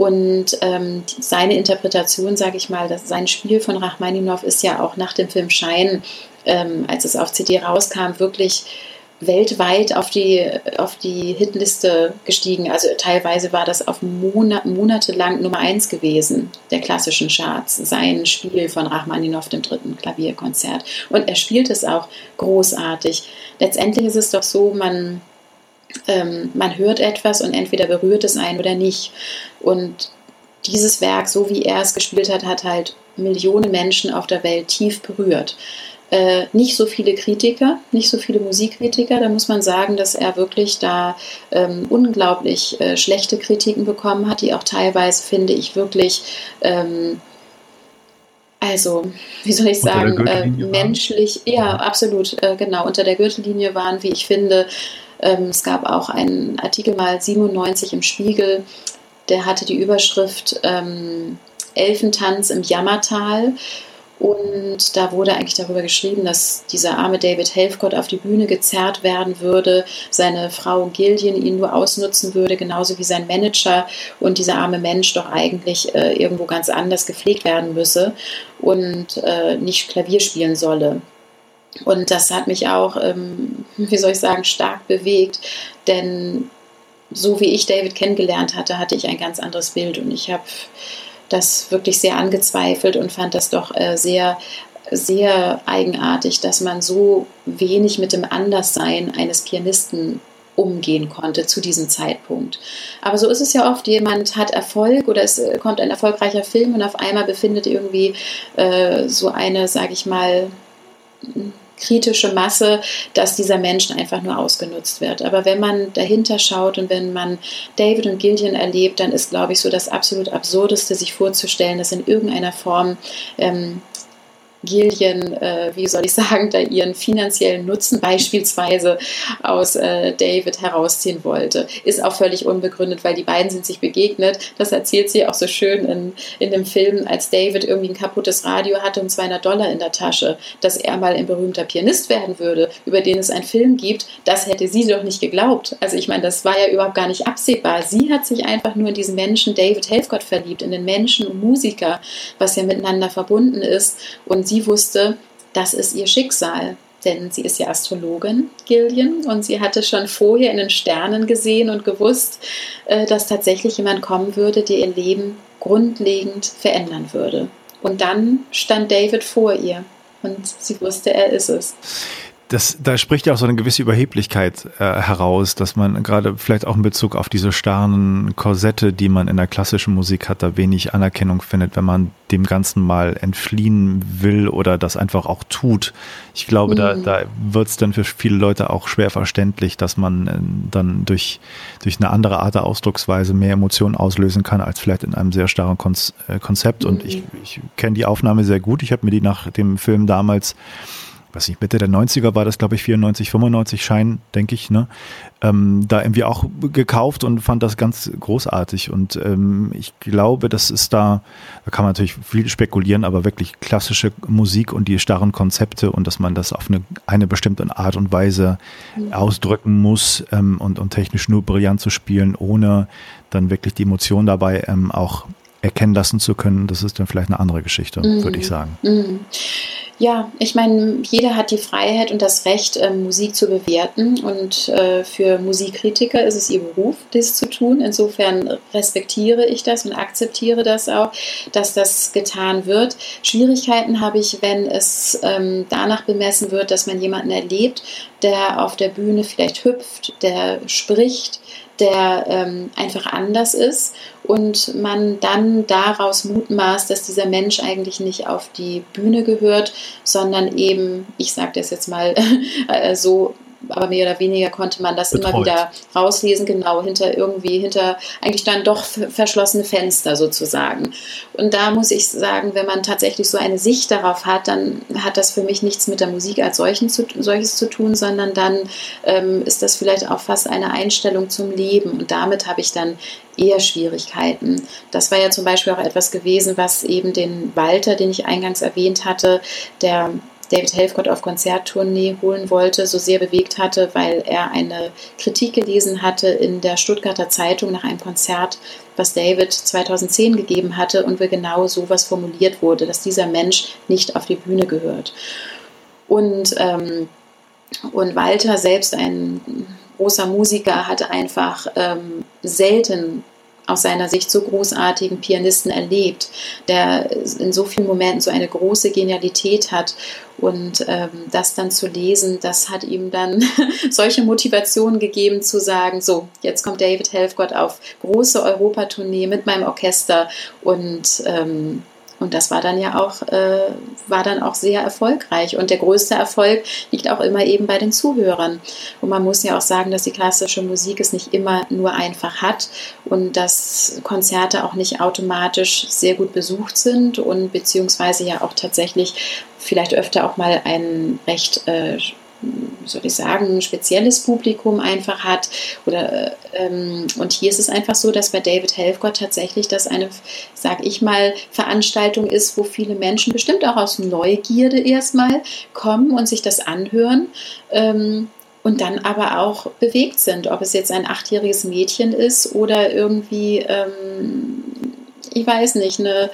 Und ähm, seine Interpretation, sage ich mal, das, sein Spiel von Rachmaninow ist ja auch nach dem Film Schein, ähm, als es auf CD rauskam, wirklich weltweit auf die, auf die Hitliste gestiegen. Also teilweise war das auf Monat, monatelang Nummer eins gewesen, der klassischen Charts, sein Spiel von Rachmaninow, dem dritten Klavierkonzert. Und er spielt es auch großartig. Letztendlich ist es doch so, man ähm, man hört etwas und entweder berührt es einen oder nicht. Und dieses Werk, so wie er es gespielt hat, hat halt Millionen Menschen auf der Welt tief berührt. Äh, nicht so viele Kritiker, nicht so viele Musikkritiker. Da muss man sagen, dass er wirklich da ähm, unglaublich äh, schlechte Kritiken bekommen hat, die auch teilweise, finde ich, wirklich, ähm, also, wie soll ich sagen, äh, menschlich, ja, absolut, äh, genau, unter der Gürtellinie waren, wie ich finde, es gab auch einen Artikel mal 97 im Spiegel, der hatte die Überschrift ähm, Elfentanz im Jammertal. Und da wurde eigentlich darüber geschrieben, dass dieser arme David Helfgott auf die Bühne gezerrt werden würde, seine Frau Gillian ihn nur ausnutzen würde, genauso wie sein Manager und dieser arme Mensch doch eigentlich äh, irgendwo ganz anders gepflegt werden müsse und äh, nicht Klavier spielen solle. Und das hat mich auch, ähm, wie soll ich sagen, stark bewegt, denn so wie ich David kennengelernt hatte, hatte ich ein ganz anderes Bild. Und ich habe das wirklich sehr angezweifelt und fand das doch äh, sehr sehr eigenartig, dass man so wenig mit dem Anderssein eines Pianisten umgehen konnte zu diesem Zeitpunkt. Aber so ist es ja oft, jemand hat Erfolg oder es äh, kommt ein erfolgreicher Film und auf einmal befindet irgendwie äh, so eine, sage ich mal, kritische Masse, dass dieser Mensch einfach nur ausgenutzt wird. Aber wenn man dahinter schaut und wenn man David und Gillian erlebt, dann ist, glaube ich, so das absolut Absurdeste, sich vorzustellen, dass in irgendeiner Form ähm, Gillian, äh, wie soll ich sagen, da ihren finanziellen Nutzen beispielsweise aus äh, David herausziehen wollte. Ist auch völlig unbegründet, weil die beiden sind sich begegnet. Das erzählt sie auch so schön in, in dem Film, als David irgendwie ein kaputtes Radio hatte und 200 Dollar in der Tasche, dass er mal ein berühmter Pianist werden würde, über den es einen Film gibt. Das hätte sie doch nicht geglaubt. Also ich meine, das war ja überhaupt gar nicht absehbar. Sie hat sich einfach nur in diesen Menschen David Helfgott verliebt, in den Menschen und Musiker, was ja miteinander verbunden ist. Und sie wusste, das ist ihr Schicksal. Denn sie ist ja Astrologin, Gillian, und sie hatte schon vorher in den Sternen gesehen und gewusst, äh, dass tatsächlich jemand kommen würde, der ihr Leben grundlegend verändern würde. Und dann stand David vor ihr und sie wusste, er ist es das, da spricht ja auch so eine gewisse Überheblichkeit äh, heraus, dass man gerade vielleicht auch in Bezug auf diese starren Korsette, die man in der klassischen Musik hat, da wenig Anerkennung findet, wenn man dem Ganzen mal entfliehen will oder das einfach auch tut. Ich glaube, mhm. da, da wird es dann für viele Leute auch schwer verständlich, dass man äh, dann durch, durch eine andere Art der Ausdrucksweise mehr Emotionen auslösen kann, als vielleicht in einem sehr starren Konz äh, Konzept. Und ich, mhm. ich kenne die Aufnahme sehr gut. Ich habe mir die nach dem Film damals was ich, Mitte der 90er war das, glaube ich, 94, 95 Schein, denke ich, ne? Ähm, da irgendwie auch gekauft und fand das ganz großartig. Und ähm, ich glaube, das ist da, da kann man natürlich viel spekulieren, aber wirklich klassische Musik und die starren Konzepte und dass man das auf eine, eine bestimmte Art und Weise mhm. ausdrücken muss ähm, und, und technisch nur brillant zu spielen, ohne dann wirklich die Emotion dabei ähm, auch erkennen lassen zu können, das ist dann vielleicht eine andere Geschichte, mhm. würde ich sagen. Mhm. Ja, ich meine, jeder hat die Freiheit und das Recht, äh, Musik zu bewerten. Und äh, für Musikkritiker ist es ihr Beruf, dies zu tun. Insofern respektiere ich das und akzeptiere das auch, dass das getan wird. Schwierigkeiten habe ich, wenn es ähm, danach bemessen wird, dass man jemanden erlebt, der auf der Bühne vielleicht hüpft, der spricht, der ähm, einfach anders ist und man dann daraus mutmaßt, dass dieser Mensch eigentlich nicht auf die Bühne gehört, sondern eben, ich sage das jetzt mal äh, so aber mehr oder weniger konnte man das Betreut. immer wieder rauslesen, genau, hinter irgendwie, hinter eigentlich dann doch verschlossene Fenster sozusagen. Und da muss ich sagen, wenn man tatsächlich so eine Sicht darauf hat, dann hat das für mich nichts mit der Musik als solchen zu, solches zu tun, sondern dann ähm, ist das vielleicht auch fast eine Einstellung zum Leben. Und damit habe ich dann eher Schwierigkeiten. Das war ja zum Beispiel auch etwas gewesen, was eben den Walter, den ich eingangs erwähnt hatte, der David Helfgott auf Konzerttournee holen wollte, so sehr bewegt hatte, weil er eine Kritik gelesen hatte in der Stuttgarter Zeitung nach einem Konzert, was David 2010 gegeben hatte und wo genau sowas formuliert wurde, dass dieser Mensch nicht auf die Bühne gehört. Und, ähm, und Walter selbst ein großer Musiker hatte einfach ähm, selten aus seiner Sicht so großartigen Pianisten erlebt, der in so vielen Momenten so eine große Genialität hat. Und ähm, das dann zu lesen, das hat ihm dann solche Motivationen gegeben zu sagen, so, jetzt kommt David Helfgott auf große Europatournee mit meinem Orchester und ähm, und das war dann ja auch, äh, war dann auch sehr erfolgreich. Und der größte Erfolg liegt auch immer eben bei den Zuhörern. Und man muss ja auch sagen, dass die klassische Musik es nicht immer nur einfach hat und dass Konzerte auch nicht automatisch sehr gut besucht sind und beziehungsweise ja auch tatsächlich vielleicht öfter auch mal ein recht äh, soll ich sagen, ein spezielles Publikum einfach hat. Oder, ähm, und hier ist es einfach so, dass bei David Helfgott tatsächlich das eine, sag ich mal, Veranstaltung ist, wo viele Menschen bestimmt auch aus Neugierde erstmal kommen und sich das anhören. Ähm, und dann aber auch bewegt sind, ob es jetzt ein achtjähriges Mädchen ist oder irgendwie, ähm, ich weiß nicht, eine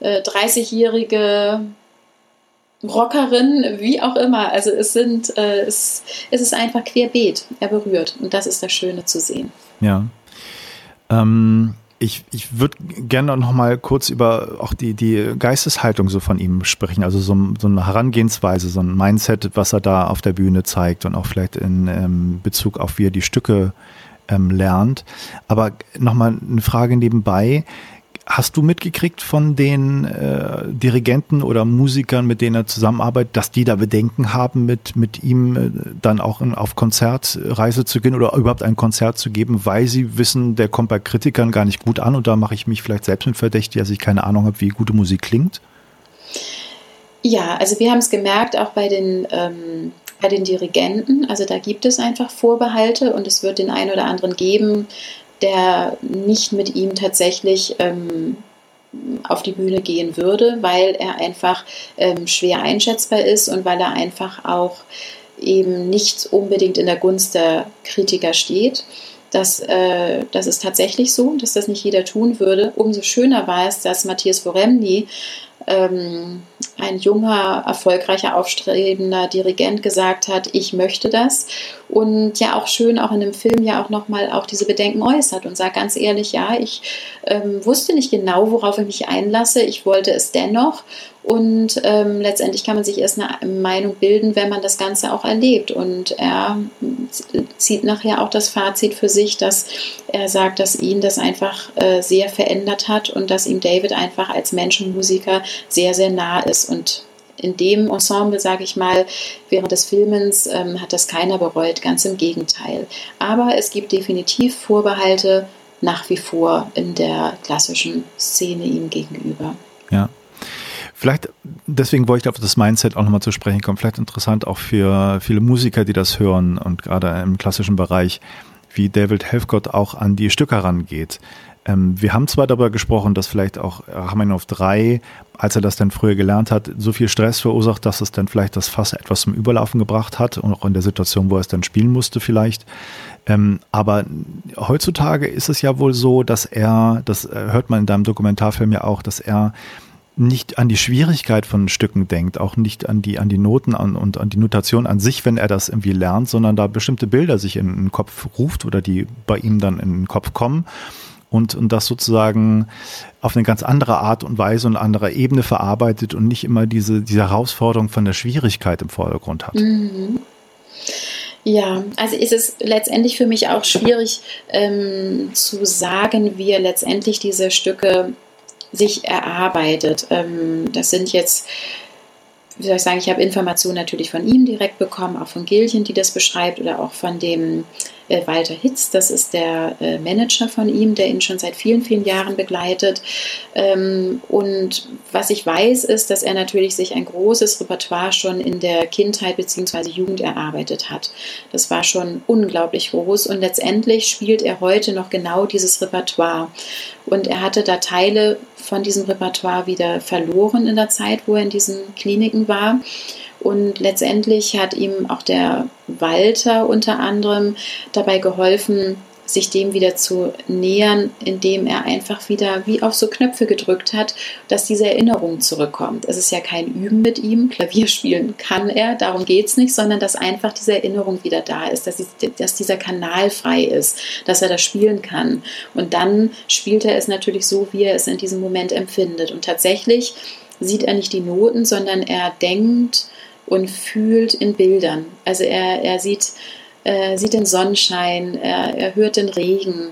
äh, 30-jährige Rockerin, wie auch immer. Also es sind, äh, es, es ist einfach querbeet. Er berührt. Und das ist das Schöne zu sehen. Ja. Ähm, ich, ich würde gerne noch mal kurz über auch die, die Geisteshaltung so von ihm sprechen. Also so, so eine Herangehensweise, so ein Mindset, was er da auf der Bühne zeigt und auch vielleicht in ähm, Bezug auf wie er die Stücke ähm, lernt. Aber noch mal eine Frage nebenbei. Hast du mitgekriegt von den äh, Dirigenten oder Musikern, mit denen er zusammenarbeitet, dass die da Bedenken haben, mit, mit ihm äh, dann auch in, auf Konzertreise zu gehen oder überhaupt ein Konzert zu geben, weil sie wissen, der kommt bei Kritikern gar nicht gut an und da mache ich mich vielleicht selbst mit verdächtig, dass ich keine Ahnung habe, wie gute Musik klingt? Ja, also wir haben es gemerkt, auch bei den, ähm, bei den Dirigenten. Also da gibt es einfach Vorbehalte und es wird den einen oder anderen geben, der nicht mit ihm tatsächlich ähm, auf die Bühne gehen würde, weil er einfach ähm, schwer einschätzbar ist und weil er einfach auch eben nicht unbedingt in der Gunst der Kritiker steht. Das, äh, das ist tatsächlich so, dass das nicht jeder tun würde. Umso schöner war es, dass Matthias Voremni ähm, ein junger, erfolgreicher, aufstrebender Dirigent gesagt hat, ich möchte das. Und ja auch schön auch in dem Film ja auch nochmal auch diese Bedenken äußert und sagt ganz ehrlich, ja, ich ähm, wusste nicht genau, worauf ich mich einlasse. Ich wollte es dennoch. Und ähm, letztendlich kann man sich erst eine Meinung bilden, wenn man das Ganze auch erlebt. Und er zieht nachher auch das Fazit für sich, dass er sagt, dass ihn das einfach äh, sehr verändert hat und dass ihm David einfach als Menschenmusiker sehr, sehr nah ist. Und in dem Ensemble, sage ich mal, während des Filmens ähm, hat das keiner bereut, ganz im Gegenteil. Aber es gibt definitiv Vorbehalte nach wie vor in der klassischen Szene ihm gegenüber. Ja. Vielleicht, deswegen wollte ich auf das Mindset auch nochmal zu sprechen kommen. Vielleicht interessant auch für viele Musiker, die das hören und gerade im klassischen Bereich, wie David Helfgott auch an die Stücke herangeht. Ähm, wir haben zwar darüber gesprochen, dass vielleicht auch Rachmaninoff 3, als er das dann früher gelernt hat, so viel Stress verursacht, dass es dann vielleicht das Fass etwas zum Überlaufen gebracht hat und auch in der Situation, wo er es dann spielen musste vielleicht. Ähm, aber heutzutage ist es ja wohl so, dass er, das äh, hört man in deinem Dokumentarfilm ja auch, dass er nicht an die Schwierigkeit von Stücken denkt, auch nicht an die, an die Noten an, und an die Notation an sich, wenn er das irgendwie lernt, sondern da bestimmte Bilder sich in den Kopf ruft oder die bei ihm dann in den Kopf kommen und, und das sozusagen auf eine ganz andere Art und Weise und andere Ebene verarbeitet und nicht immer diese, diese Herausforderung von der Schwierigkeit im Vordergrund hat. Mhm. Ja, also ist es letztendlich für mich auch schwierig ähm, zu sagen, wie er letztendlich diese Stücke sich erarbeitet. Ähm, das sind jetzt wie soll ich sagen, ich habe Informationen natürlich von ihm direkt bekommen, auch von Gilchen, die das beschreibt, oder auch von dem äh, Walter Hitz, das ist der äh, Manager von ihm, der ihn schon seit vielen, vielen Jahren begleitet. Ähm, und was ich weiß, ist, dass er natürlich sich ein großes Repertoire schon in der Kindheit bzw. Jugend erarbeitet hat. Das war schon unglaublich groß und letztendlich spielt er heute noch genau dieses Repertoire. Und er hatte da Teile von diesem Repertoire wieder verloren in der Zeit, wo er in diesen Kliniken war. Und letztendlich hat ihm auch der Walter unter anderem dabei geholfen, sich dem wieder zu nähern, indem er einfach wieder wie auf so Knöpfe gedrückt hat, dass diese Erinnerung zurückkommt. Es ist ja kein Üben mit ihm, Klavier spielen kann er, darum geht es nicht, sondern dass einfach diese Erinnerung wieder da ist, dass, dass dieser Kanal frei ist, dass er das spielen kann. Und dann spielt er es natürlich so, wie er es in diesem Moment empfindet. Und tatsächlich sieht er nicht die Noten, sondern er denkt, und fühlt in Bildern. Also er, er sieht, äh, sieht den Sonnenschein, er, er hört den Regen.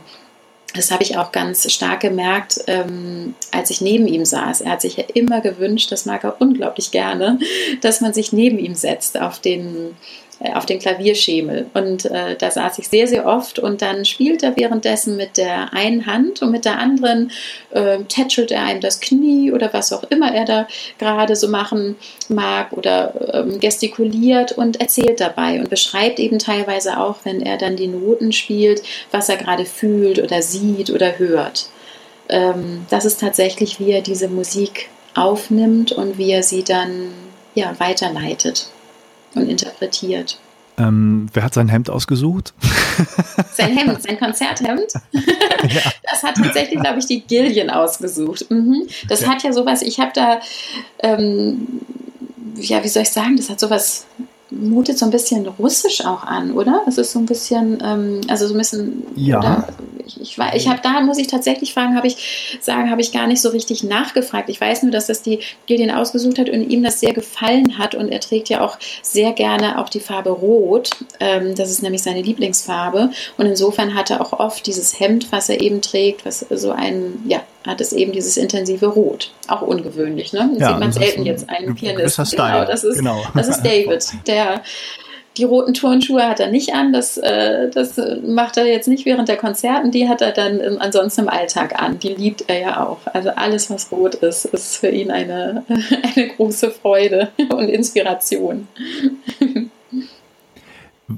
Das habe ich auch ganz stark gemerkt, ähm, als ich neben ihm saß. Er hat sich ja immer gewünscht, das mag er unglaublich gerne, dass man sich neben ihm setzt auf den, äh, auf den Klavierschemel. Und äh, da saß ich sehr, sehr oft und dann spielt er währenddessen mit der einen Hand und mit der anderen äh, tätschelt er einem das Knie oder was auch immer er da gerade so machen mag oder ähm, gestikuliert und erzählt dabei und beschreibt eben teilweise auch, wenn er dann die Noten spielt, was er gerade fühlt oder sieht oder hört. Ähm, das ist tatsächlich, wie er diese Musik aufnimmt und wie er sie dann ja, weiterleitet und interpretiert. Ähm, wer hat sein Hemd ausgesucht? Sein Hemd, sein Konzerthemd. Ja. Das hat tatsächlich, glaube ich, die Gillian ausgesucht. Mhm. Das ja. hat ja sowas, ich habe da, ähm, ja, wie soll ich sagen, das hat sowas mutet so ein bisschen russisch auch an, oder? Es ist so ein bisschen, ähm, also so ein bisschen. Ja. Oder, ich, ich, ich habe da muss ich tatsächlich fragen, habe ich sagen, habe ich gar nicht so richtig nachgefragt. Ich weiß nur, dass das die Gillian ausgesucht hat und ihm das sehr gefallen hat und er trägt ja auch sehr gerne auch die Farbe Rot. Ähm, das ist nämlich seine Lieblingsfarbe und insofern hat er auch oft dieses Hemd, was er eben trägt, was so ein ja hat es eben dieses intensive Rot. Auch ungewöhnlich, ne? Ja, sieht man selten jetzt einen Pianisten. Genau, das ist, genau. das ist David, der die roten Turnschuhe hat er nicht an, das, äh, das macht er jetzt nicht während der Konzerten, die hat er dann im, ansonsten im Alltag an. Die liebt er ja auch. Also alles, was rot ist, ist für ihn eine, eine große Freude und Inspiration.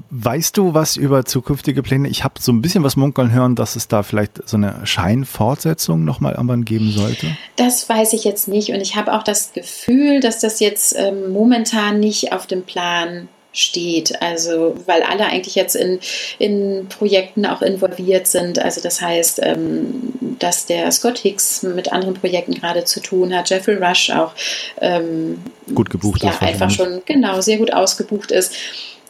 Weißt du was über zukünftige Pläne? Ich habe so ein bisschen was munkeln hören, dass es da vielleicht so eine Scheinfortsetzung nochmal irgendwann geben sollte. Das weiß ich jetzt nicht und ich habe auch das Gefühl, dass das jetzt ähm, momentan nicht auf dem Plan steht. Also, weil alle eigentlich jetzt in, in Projekten auch involviert sind. Also, das heißt, ähm, dass der Scott Hicks mit anderen Projekten gerade zu tun hat, Jeffrey Rush auch ähm, gut gebucht ja, ist. einfach schon, genau, sehr gut ausgebucht ist.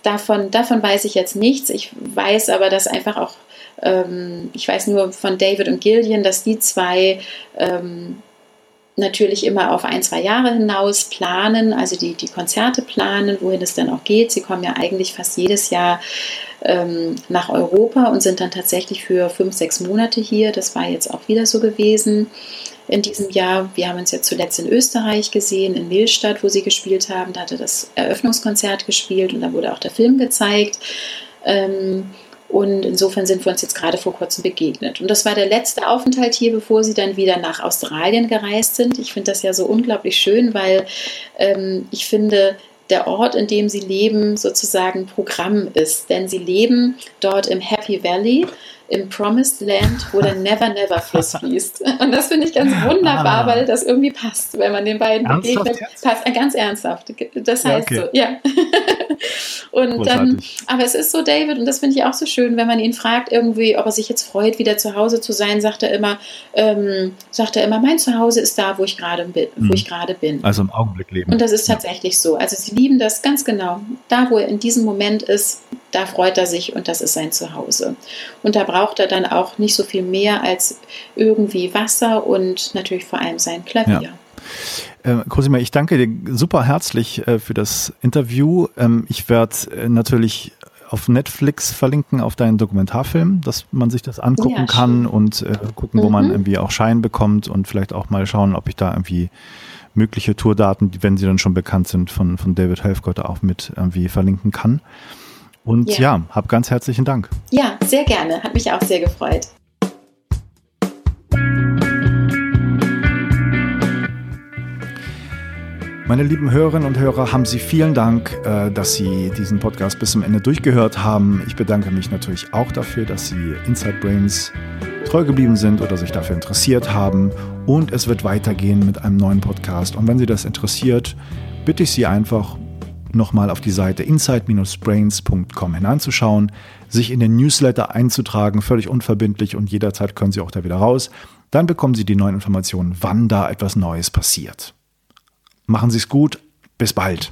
Davon, davon weiß ich jetzt nichts. Ich weiß aber, dass einfach auch, ähm, ich weiß nur von David und Gillian, dass die zwei ähm, natürlich immer auf ein, zwei Jahre hinaus planen, also die, die Konzerte planen, wohin es dann auch geht. Sie kommen ja eigentlich fast jedes Jahr ähm, nach Europa und sind dann tatsächlich für fünf, sechs Monate hier. Das war jetzt auch wieder so gewesen in diesem Jahr. Wir haben uns ja zuletzt in Österreich gesehen, in Millstadt, wo sie gespielt haben. Da hatte das Eröffnungskonzert gespielt und da wurde auch der Film gezeigt. Ähm, und insofern sind wir uns jetzt gerade vor kurzem begegnet. Und das war der letzte Aufenthalt hier, bevor sie dann wieder nach Australien gereist sind. Ich finde das ja so unglaublich schön, weil ähm, ich finde, der Ort, in dem sie leben, sozusagen Programm ist. Denn sie leben dort im Happy Valley im Promised Land, wo der Never Never Fluss fließt. Und das finde ich ganz wunderbar, ah. weil das irgendwie passt, wenn man den beiden ernsthaft begegnet. Passt, äh, ganz ernsthaft. Das heißt ja, okay. so, ja. und dann, aber es ist so, David, und das finde ich auch so schön, wenn man ihn fragt, irgendwie, ob er sich jetzt freut, wieder zu Hause zu sein, sagt er immer, ähm, sagt er immer, mein Zuhause ist da, wo ich gerade bin, wo mhm. ich gerade bin. Also im Augenblick leben. Und das ist tatsächlich so. Also sie lieben das ganz genau. Da, wo er in diesem Moment ist, da freut er sich und das ist sein Zuhause. Und da braucht er dann auch nicht so viel mehr als irgendwie Wasser und natürlich vor allem sein Klavier. Ja. Äh, Cosima, ich danke dir super herzlich äh, für das Interview. Ähm, ich werde äh, natürlich auf Netflix verlinken auf deinen Dokumentarfilm, dass man sich das angucken ja, kann und äh, gucken, mhm. wo man mhm. irgendwie auch Schein bekommt und vielleicht auch mal schauen, ob ich da irgendwie mögliche Tourdaten, wenn sie dann schon bekannt sind, von, von David Helfgott auch mit irgendwie verlinken kann. Und ja, ja hab ganz herzlichen Dank. Ja, sehr gerne. Hat mich auch sehr gefreut. Meine lieben Hörerinnen und Hörer, haben Sie vielen Dank, äh, dass Sie diesen Podcast bis zum Ende durchgehört haben. Ich bedanke mich natürlich auch dafür, dass Sie Inside Brains treu geblieben sind oder sich dafür interessiert haben. Und es wird weitergehen mit einem neuen Podcast. Und wenn Sie das interessiert, bitte ich Sie einfach, nochmal auf die Seite inside-brains.com hineinzuschauen, sich in den Newsletter einzutragen, völlig unverbindlich und jederzeit können Sie auch da wieder raus. Dann bekommen Sie die neuen Informationen, wann da etwas Neues passiert. Machen Sie es gut, bis bald.